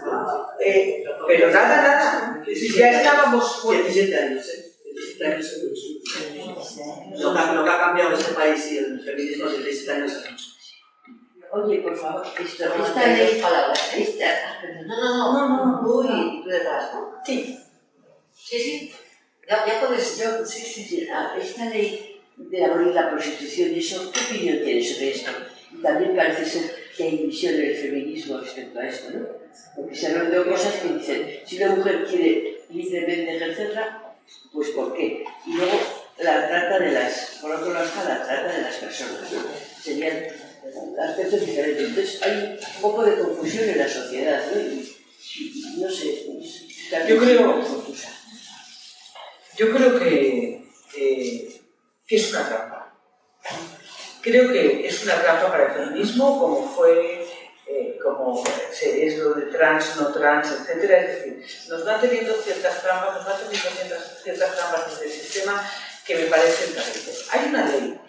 Eh, pero nada, nada. Ya estábamos. 17 años, ¿eh? 17 años. Lo que, lo que ha cambiado este país y el feminismo de 17 años es mucho. Oye, por favor, esto, esta ley, palabras, esta, no, no, no, no, no, uy, tú detrás, ¿no? Sí. Sí, sí, ya, ya puedes, yo, sí, sí, sí, esta ley de abolir la prostitución y eso, ¿qué opinión tienes sobre esto? Y también parece ser que hay división en el feminismo respecto a esto, ¿no? Porque se han oído cosas que dicen, si una mujer quiere libremente ejercerla, pues ¿por qué? Y luego la trata de las, por otro lado está la trata de las personas. Serían aspectos diferentes. Entonces hay un poco de confusión en la sociedad, ¿no? Y, y, no sé, yo creo, yo creo que, eh, que es una trampa. Creo que es una trampa para el feminismo, como fue, eh, como es lo de trans, no trans, etc. Es decir, nos va teniendo ciertas trampas, nos va teniendo ciertas, ciertas trampas en el sistema que me parecen terribles. Hay una ley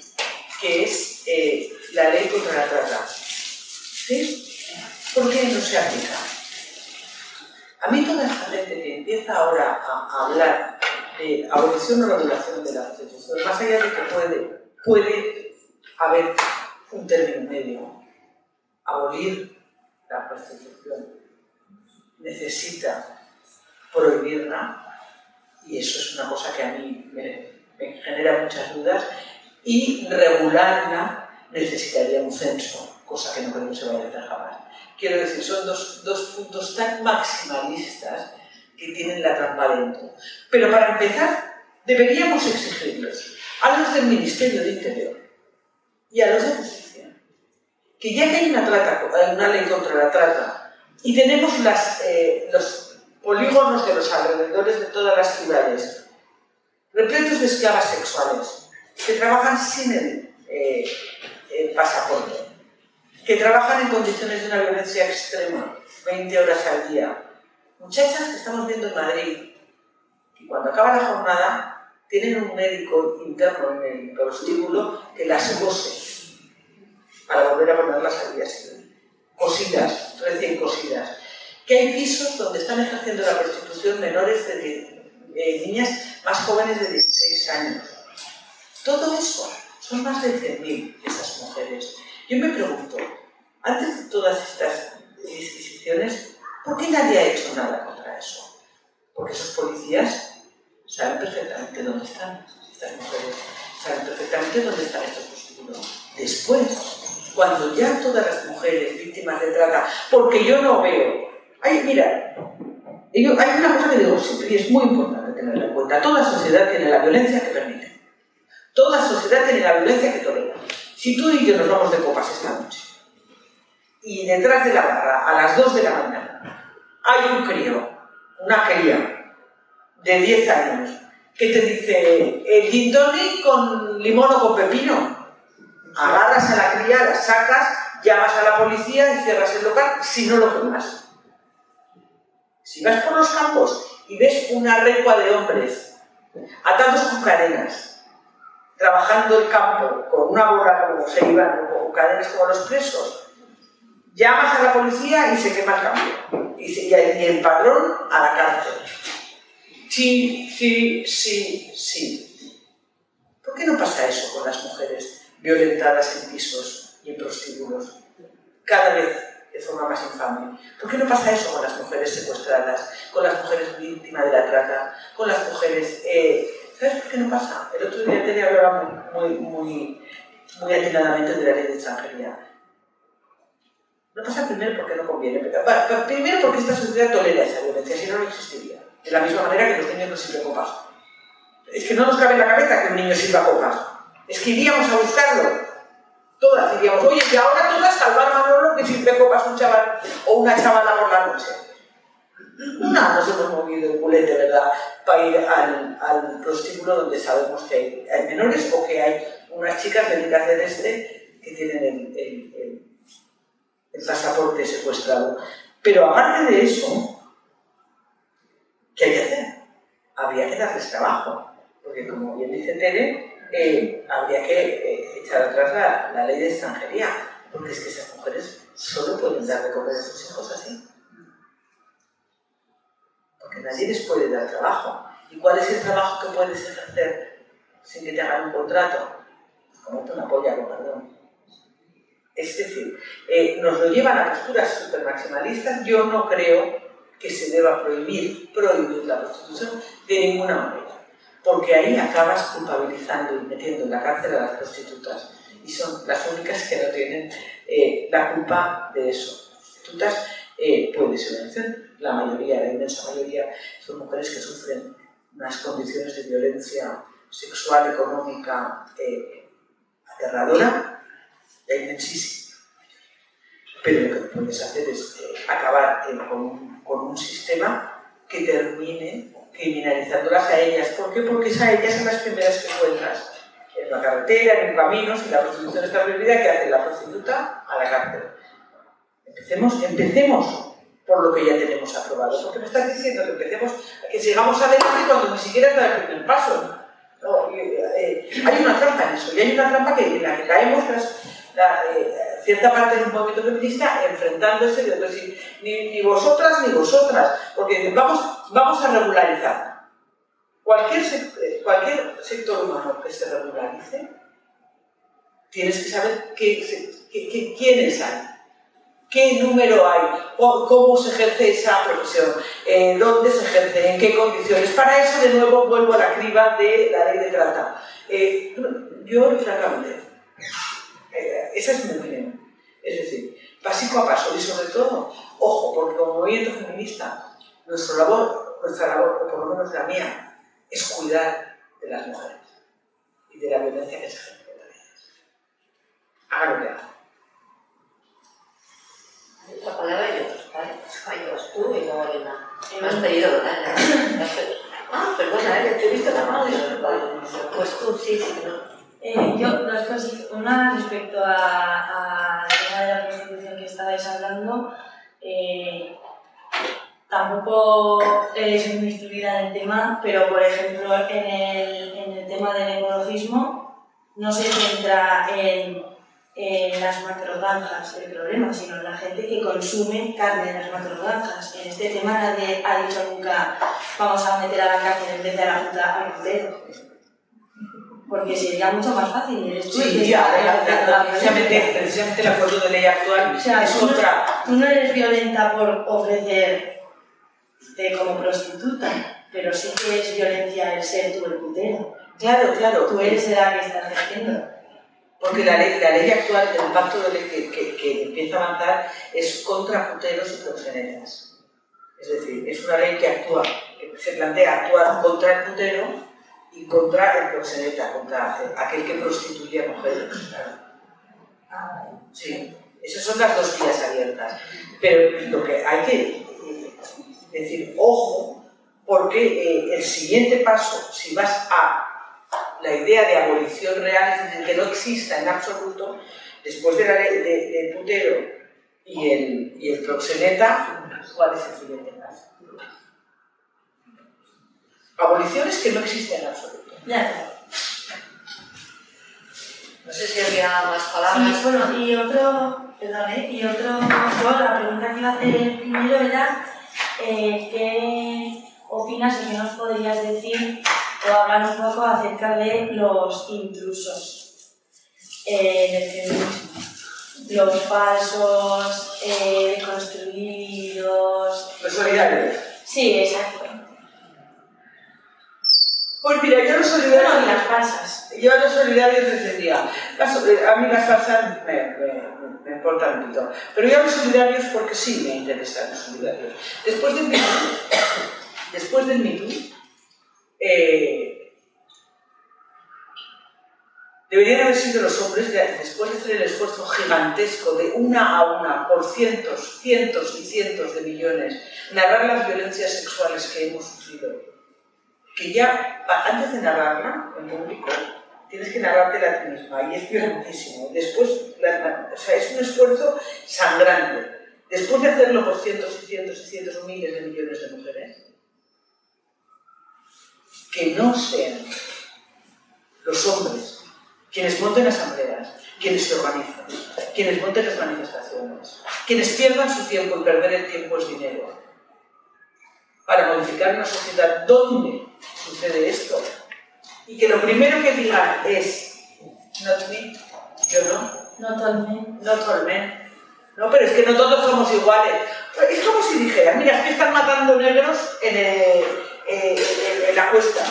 que es eh, la ley contra la trata. ¿Sí? ¿Por qué no se aplica? A mí toda esta gente que empieza ahora a, hablar de abolición o regulación de la prostitución, más allá de que puede, puede haber un término medio, abolir la prostitución necesita prohibirla, y eso es una cosa que a mí me, genera muchas dudas, y regularla necesitaría un censo, cosa que no creo que se vaya a hacer jamás. Quiero decir, son dos, dos puntos tan maximalistas que tienen la trampa dentro. Pero para empezar, deberíamos exigirles a los del Ministerio de Interior y a los de Justicia que ya que hay una, trata, una ley contra la trata y tenemos eh, los polígonos de los alrededores de todas las ciudades repletos de esclavas sexuales, que trabajan sin el, eh, pasaporte, que trabajan en condiciones de una violencia extrema, 20 horas al día. Muchachas que estamos viendo en Madrid, que cuando acaba la jornada tienen un médico interno en el prostíbulo que las cose para volver a ponerlas al día. Cosidas, recién cosidas. Que hay pisos donde están ejerciendo la prostitución menores de eh, niñas más jóvenes de 16 años todo eso, son más de 100.000 estas mujeres. Yo me pregunto, antes de todas estas disquisiciones, ¿por qué nadie ha hecho nada contra eso? Porque esos policías saben perfectamente dónde están estas mujeres, saben perfectamente dónde están estos prostíbulos. Después, cuando ya todas las mujeres víctimas de trata, porque yo no veo, ay, mira, hay una cosa que digo siempre y es muy importante tenerla en cuenta, toda sociedad tiene la violencia que permite. Toda sociedad tiene la violencia que tolera. Si tú y yo nos vamos de copas esta noche y detrás de la barra, a las 2 de la mañana, hay un crío, una cría de 10 años, que te dice el gin con limón o con pepino, agarras a la cría, la sacas llamas a la policía y cierras el local si no lo quemas. Si vas por los campos y ves una recua de hombres atados con cadenas, trabajando el campo con una bola como se iban, con cadenas como los presos, llamas a la policía y se quema el campo. Y, el padrón a la cárcel. Sí, sí, sí, sí. ¿Por qué no pasa eso con las mujeres violentadas en pisos y en prostíbulos? Cada vez de forma más infame. ¿Por qué no pasa eso con las mujeres secuestradas, con las mujeres víctimas de la trata, con las mujeres... Eh, ¿Sabes por qué no pasa? El otro día te hablaba muy, muy, muy atinadamente de la ley de extranjería. No pasa primero porque no conviene. Primero porque esta sociedad tolera esa violencia, si no, no existiría. De la misma manera que los niños no sirven copas. Es que no nos cabe en la cabeza que un niño sirva copas. Es que iríamos a buscarlo. Todas diríamos, oye, y ahora todas salvar Manolo que sirve copas un chaval o una chavala por la noche. Una nos hemos movido el culete, ¿verdad? Para ir al, al prostíbulo donde sabemos que hay, hay, menores o que hay unas chicas médicas del este que tienen el, el, el pasaporte secuestrado. Pero aparte de eso, ¿Qué hay que hacer? Habría que darles trabajo, porque como bien dice Tere, eh, habría que eh, echar atrás la, ley de extranjería, porque es que esas mujeres solo pueden dar de comer a sus hijos así. Porque nadie les puede dar trabajo. ¿Y cuál es el trabajo que puedes ejercer sin que te hagan un contrato? Pues comerte una polla, con perdón. Es decir, eh, nos lo llevan a posturas super maximalistas. Yo no creo que se deba prohibir, prohibir la prostitución de ninguna manera, porque ahí acabas culpabilizando y metiendo en la cárcel a las prostitutas y son las únicas que no tienen eh, la culpa de eso. Prostitutas eh, puede ser la mayoría, la inmensa mayoría, son mujeres que sufren unas condiciones de violencia sexual, económica eh, aterradora, la inmensísima. Pero lo que puedes hacer es eh, acabar con un con un sistema que termine criminalizándolas a ellas. ¿Por qué? Porque es a ellas son las primeras que encuentras en la carretera, en un camino, si la prostitución está prohibida, ¿qué hace la prostituta? A la cárcel. Empecemos, empecemos por lo que ya tenemos aprobado. Porque me estás diciendo que empecemos, que sigamos adelante cuando ni siquiera es el primer paso. Eh, hay una trampa en eso, y hay una trampa que, en la que caemos las, eh, cierta parte del movimiento feminista enfrentándose de decir, ni, ni, vosotras ni vosotras, porque vamos, vamos a regularizar. Cualquier, eh, cualquier sector humano que se regularice, tienes que saber qué, quiénes hay, qué número hay, cómo se ejerce esa profesión, eh, dónde se ejerce, en qué condiciones. Para eso, de nuevo, vuelvo a la criba de la ley de trata. Eh, yo, francamente, eh, esa es mi opinión. Es decir, básico a paso y sobre todo, ojo, porque como movimiento feminista, nuestra labor, nuestra labor, o por lo menos la mía, es cuidar de las mujeres y de la violencia que se ejerce contra ellas. Hagan lo que hagan. La palabra yo, ¿vale? Fallos tú y no Elena. Me has pedido, ¿verdad? Ah, perdona, ¿eh? te he visto la mano y Pues tú sí, sí, no. Eh, yo, dos cosas. Una, respecto al tema de la prostitución que estabais hablando, eh, tampoco soy muy instruida en el tema, pero por ejemplo, en el, en el tema del ecologismo no se centra en, en las macrogranjas el problema, sino en la gente que consume carne en las macrogranjas. En este tema nadie ha dicho nunca vamos a meter a la cárcel en vez de a la puta al porque sería mucho más fácil el estudio. Sí, ya, precisamente, precisamente el acuerdo de ley actual o sea, es tú contra... No, tú no eres violenta por ofrecerte como prostituta, pero sí que es violencia el ser tú el putero. Claro, claro. Tú eres la que estás haciendo. Porque la ley, la ley actual, el pacto de ley que, que, que empieza a avanzar es contra puteros y proxenetas. Es decir, es una ley que actúa, que se plantea actuar contra el putero y contra el proxeneta, contra aquel que prostituye a mujeres. Sí, esas son las dos vías abiertas. Pero lo que hay que eh, decir, ojo, porque eh, el siguiente paso, si vas a la idea de abolición real, es decir, que no exista en absoluto, Después de de, putero y el, y el proxeneta, ¿cuál es el siguiente paso? Aboliciones que no existen en absoluto. Ya. No sé si había más Sí, palabras. bueno, y otro, perdón, ¿eh? y otro, bueno, la pregunta que iba a hacer primero era eh, ¿qué opinas y qué nos podrías decir o hablar un poco acerca de los intrusos eh, del feminismo? Los falsos, eh, construidos... Los solidarios. Sí, exacto. Pues mira, yo los Bueno, solidarios... y las falsas. Yo a los solidarios defendía. A mí las falsas me, me, me importan un poquito. Pero yo a los solidarios porque sí me interesan los solidarios. Después del Me Too, después del Me Too, eh, deberían haber sido los hombres, de- después de hacer el esfuerzo gigantesco de una a una, por cientos, cientos y cientos de millones, narrar las violencias sexuales que hemos sufrido, que ya antes de narrarla en público, tienes que narrártela a ti misma y es violentísimo. Después, la- o sea, es un esfuerzo sangrante. Después de hacerlo por cientos y cientos y cientos o miles de millones de mujeres, que no sean los hombres quienes monten asambleas, quienes se organizan, quienes monten las manifestaciones, quienes pierdan su tiempo y perder el tiempo es dinero, para modificar una sociedad donde sucede esto y que lo primero que digan es not me, yo no, not all men. No, pero es que no todos somos iguales. Es como si dijeras, mira, es que están matando negros en, el- eh, en- en la cuesta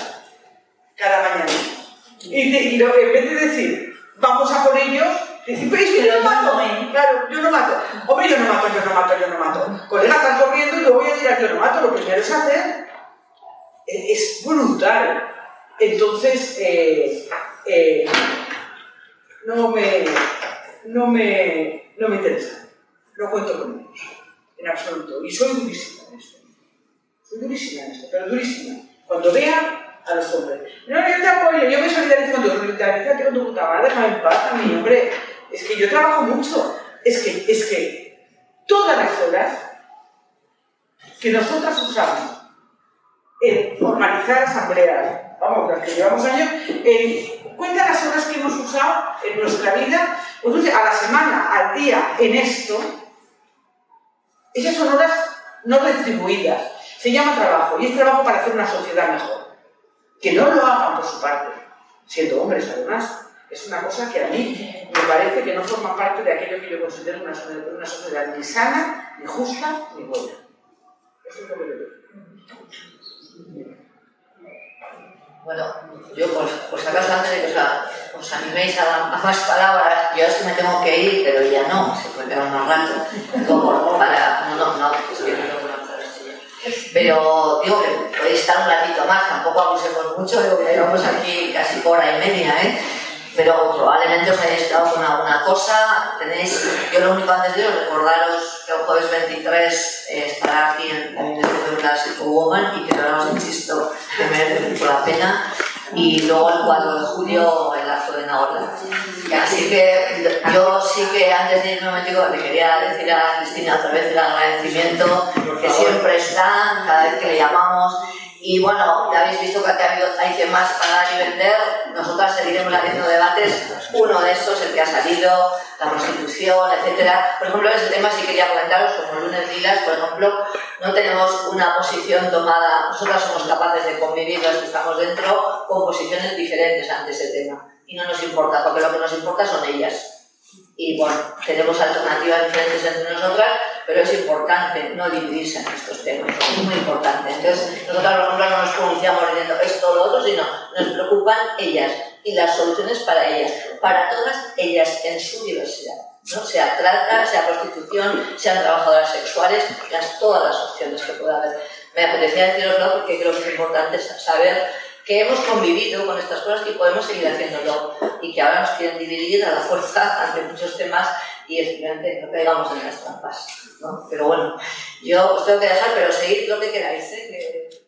cada mañana. Y, te- y lo- en vez de decir, vamos a por ellos, decir, pero es que yo no mato. Claro, yo no mato. Hombre, yo no mato, yo no mato, yo no mato. Colegas están corriendo y luego voy a decir, yo no mato. Lo primero es hacer. Es brutal. Entonces, eh, eh, no me, no me, no me interesa. No cuento con ellos, en absoluto. Y soy durísima en esto. Soy durísima en esto, pero durísima. Cuando vea a los hombres, no, yo te apoyo, yo me solidarizo con tu solidarízate con tu puta madre, déjame en paz a mí, hombre. Es que yo trabajo mucho. Es que, es que todas las horas que nosotras usamos en organizar asambleas, vamos, las que llevamos años, en, cuenta las horas que hemos usado en nuestra vida, pues, a la semana, al día, en esto, esas son horas no retribuidas. Se llama trabajo y es trabajo para hacer una sociedad mejor. Que no lo hagan por su parte, siendo hombres además. Es una cosa que a mí me parece que no forma parte de aquello que yo considero una sociedad ni sana, ni justa, ni buena. Eso es lo que yo creo. Bueno, yo pues, pues acaso antes de que os, a, os animéis a, a, más palabras, yo es que me tengo que ir, pero ya no, se puede quedar más rato. Como para, no, no, no, pues que no pero digo que podéis estar un ratito más, tampoco abusemos mucho, digo que llevamos aquí casi hora y media, ¿eh? Pero probablemente os hayáis quedado con alguna cosa. Tenéis, yo lo único antes de ir, recordaros que el jueves 23 eh, estará aquí en Biblioteca de la Woman y que no os insisto que merece mucho la pena. Y luego el 4 de julio el acto de Nahorla. Así que yo sí que antes de irme momentico le quería decir a Cristina otra vez el agradecimiento que siempre está, cada vez que le llamamos. Y bueno, ya habéis visto que aquí hay temas para dar y vender. Nosotras seguiremos haciendo debates. Uno de estos, el que ha salido, la prostitución, etcétera. Por ejemplo, ese tema sí quería comentaros, como lunes lilas, por ejemplo, no tenemos una posición tomada. Nosotras somos capaces de convivir las que estamos dentro con posiciones diferentes ante ese tema. Y no nos importa, porque lo que nos importa son ellas. Y bueno, tenemos alternativas diferentes entre nosotras, pero es importante no dividirse en estos temas, es muy importante. Entonces, nosotros, no nos pronunciamos diciendo esto o lo otro, sino nos preocupan ellas y las soluciones para ellas, para todas ellas en su diversidad. ¿no? Sea trata, sea prostitución, sean trabajadoras sexuales, las, todas las opciones que pueda haber. Me apetecía deciroslo porque creo que es importante saber que hemos convivido con estas cosas y podemos seguir haciéndolo y que ahora nos quieren dividir a la fuerza ante muchos temas y efectivamente no caigamos en las trampas. ¿no? Pero bueno, yo os tengo que dejar, pero seguid lo que queráis. ¿eh?